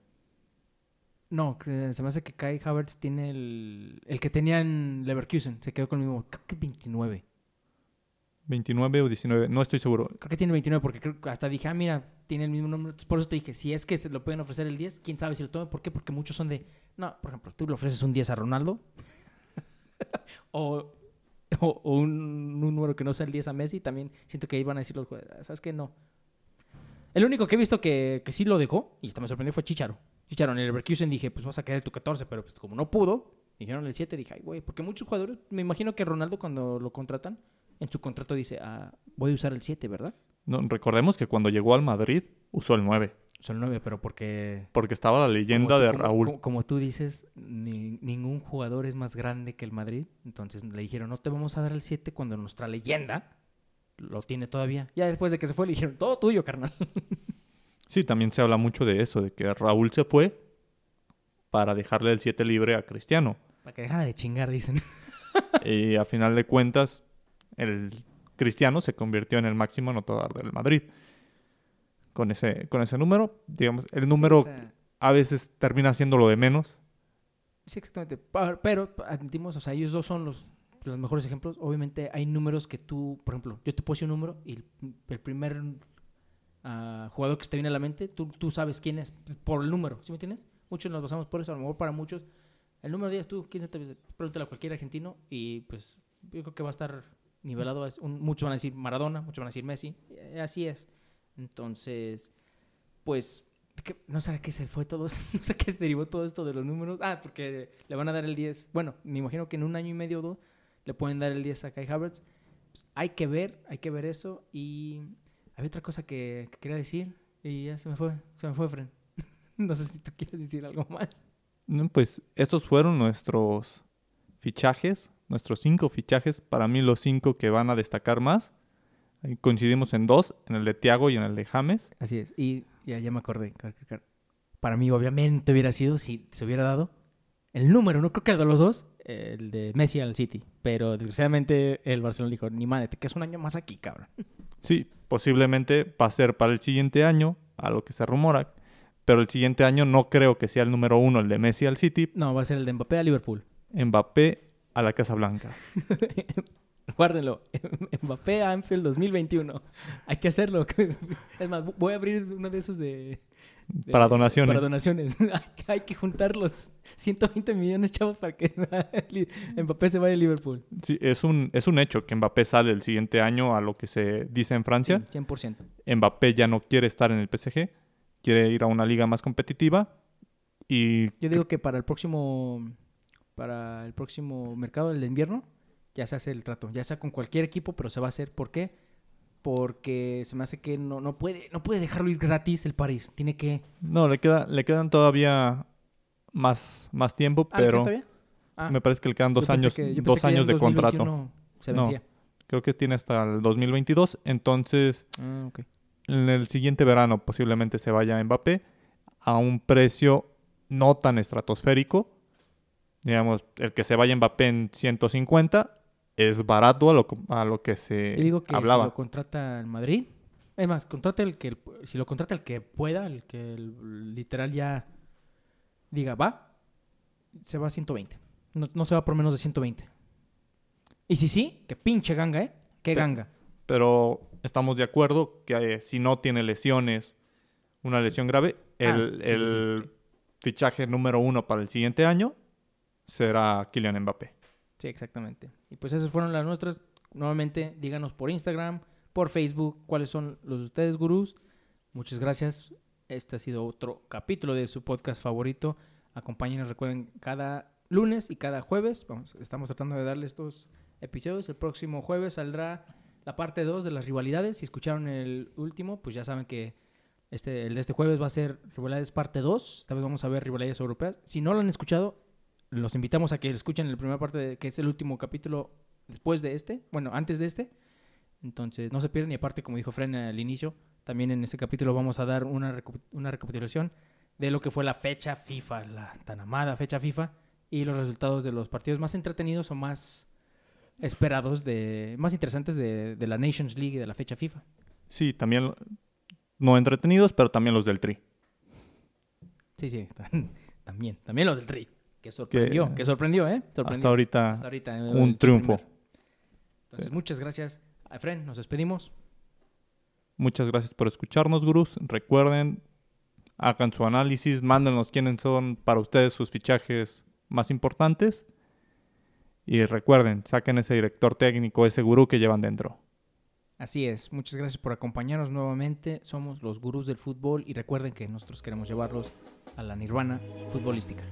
No, se me hace que Kai Havertz tiene el, el que tenía en Leverkusen, se quedó con el mismo, creo que 29. 29 o 19, no estoy seguro. Creo que tiene 29 porque creo que hasta dije, ah, mira, tiene el mismo número. Por eso te dije, si es que se lo pueden ofrecer el 10, quién sabe si lo tome. ¿Por qué? Porque muchos son de, no, por ejemplo, tú le ofreces un 10 a Ronaldo o, o- o un, un número que no sea el 10 a Messi, también siento que ahí van a decir los jugadores, ¿sabes qué? No. El único que he visto que, que sí lo dejó, y hasta me sorprendió, fue Chicharo. Chicharo en el Leverkusen dije, pues vas a quedar tu 14, pero pues como no pudo, dijeron el 7, dije, ay, güey, porque muchos jugadores, me imagino que Ronaldo cuando lo contratan, en su contrato dice, ah, voy a usar el 7, ¿verdad? No, recordemos que cuando llegó al Madrid usó el 9. Son el 9, pero porque... Porque estaba la leyenda tú- de como- Raúl. Como, como tú dices, ni- ningún jugador es más grande que el Madrid. Entonces le dijeron, no te vamos a dar el 7 cuando nuestra leyenda lo tiene todavía. Ya después de que se fue, le dijeron, todo tuyo, carnal. Sí, también se habla mucho de eso, de que Raúl se fue para dejarle el 7 libre a Cristiano. Para que dejara de chingar, dicen. y a final de cuentas, el Cristiano se convirtió en el máximo anotador del Madrid. Con ese, con ese número, digamos, el número O sea, a veces termina siendo lo de menos. Sí, exactamente. Pero admitimos, o sea, ellos dos son los, los mejores ejemplos. Obviamente hay números que tú, por ejemplo, yo te puse un número y el, el primer ah, jugador que se te viene a la mente, tú, tú sabes quién es por el número, ¿sí me entiendes? Muchos nos basamos por eso, a lo mejor para muchos. El número 10, tú, ¿quién se te Pregúntale a cualquier argentino y pues yo creo que va a estar nivelado. Es muchos van a decir Maradona, muchos van a decir Messi. eh, así es. Entonces, pues. No sé a qué se fue todo, esto, no sé qué derivó todo esto de los números. Ah, porque le van a dar el 10. Bueno, me imagino que en un año y medio o dos le pueden dar el 10 a Kai Havertz. Pues, hay que ver, hay que ver eso. Y había otra cosa que, que quería decir y ya se me fue, se me fue, Fren. no sé si tú quieres decir algo más. Pues estos fueron nuestros fichajes, nuestros cinco fichajes. Para mí los cinco que van a destacar más. Coincidimos en dos, en el de Thiago y en el de James. Así es. Y ya, ya me acordé. Para mí, obviamente, hubiera sido, si se hubiera dado, el número, no creo que el de los dos, el de Messi al City. Pero desgraciadamente el Barcelona dijo, ni madre, te quedas un año más aquí, cabrón. Sí, posiblemente va a ser para el siguiente año, a lo que se rumora. Pero el siguiente año no creo que sea el número uno, el de Messi al City. No, va a ser el de Mbappé a Liverpool. Mbappé a la Casa Blanca. Guárdenlo. Mbappé a Anfield 2021. Hay que hacerlo. Es más, voy a abrir uno de esos de... de- Para donaciones. Para donaciones. Hay que- juntar los 120 millones, chavos, para que Mbappé se vaya a Liverpool. Sí, es un, es un hecho que Mbappé sale el siguiente año a lo que se dice en Francia. Sí, 100%. Mbappé ya no quiere estar en el PSG, quiere ir a una liga más competitiva. Y Yo digo que para el próximo para el próximo mercado el de invierno ya se hace el trato, ya sea con cualquier equipo, pero se va a hacer. ¿Por qué? Porque se me hace que no, no puede no puede dejarlo ir gratis el París. Tiene que no, le, queda, le quedan todavía más, más tiempo, Ah, ¿le queda pero? Ah, me parece que le quedan dos años, que- dos años de contrato. 2021 Se No. Creo que tiene hasta el 2022. Entonces, Ah, ok. en el siguiente verano posiblemente se vaya Mbappé a un precio no tan estratosférico. Digamos, el que se vaya Mbappé en 150 es barato a lo, a lo que se Yo digo que hablaba. si lo contrata el Madrid, es más, contrata el que el- si lo contrata el que pueda, el que el- literal ya diga, va, se va a 120. No, no se va por menos de 120. Y si sí, que pinche ganga, ¿eh? Qué Pe- ganga. Pero estamos de acuerdo que eh, si no tiene lesiones, una lesión grave, Ah, el, sí, sí, sí, el fichaje número uno para el siguiente año será Kylian Mbappé. Sí, exactamente. Y pues esas fueron las nuestras. Nuevamente, díganos por Instagram, por Facebook, cuáles son los de ustedes, gurús. Muchas gracias. Este ha sido otro capítulo de su podcast favorito. Acompáñenos, recuerden, cada lunes y cada jueves. Estamos tratando de darle estos episodios. El próximo jueves saldrá la parte 2 de las rivalidades. Si escucharon el último, pues ya saben que este, el de este jueves va a ser rivalidades parte 2. Esta vez vamos a ver rivalidades europeas. Si no lo han escuchado, los invitamos a que escuchen la primera parte, de- que es el último capítulo después de este, bueno, antes de este. Entonces, no se pierdan. Y aparte, como dijo Fren al inicio, también en ese capítulo vamos a dar una, recu- una recapitulación de lo que fue la fecha FIFA, la tan amada fecha FIFA, y los resultados de los partidos más entretenidos o más esperados, de más interesantes de, de la Nations League y de la fecha FIFA. Sí, también no entretenidos, pero también los del Tri. Sí, sí, también, también los del Tri. Que sorprendió, que, sorprendió, ¿eh? Sorprendió. Hasta ahorita Hasta ahorita, eh, un triunfo. primer. Entonces, muchas gracias. Efren, nos despedimos. Muchas gracias por escucharnos, gurús. Recuerden, hagan su análisis, mándenos quiénes son para ustedes sus fichajes más importantes. Y recuerden, saquen ese director técnico, ese gurú que llevan dentro. Así es, muchas gracias por acompañarnos nuevamente. Somos los gurús del fútbol y recuerden que nosotros queremos llevarlos a la nirvana futbolística.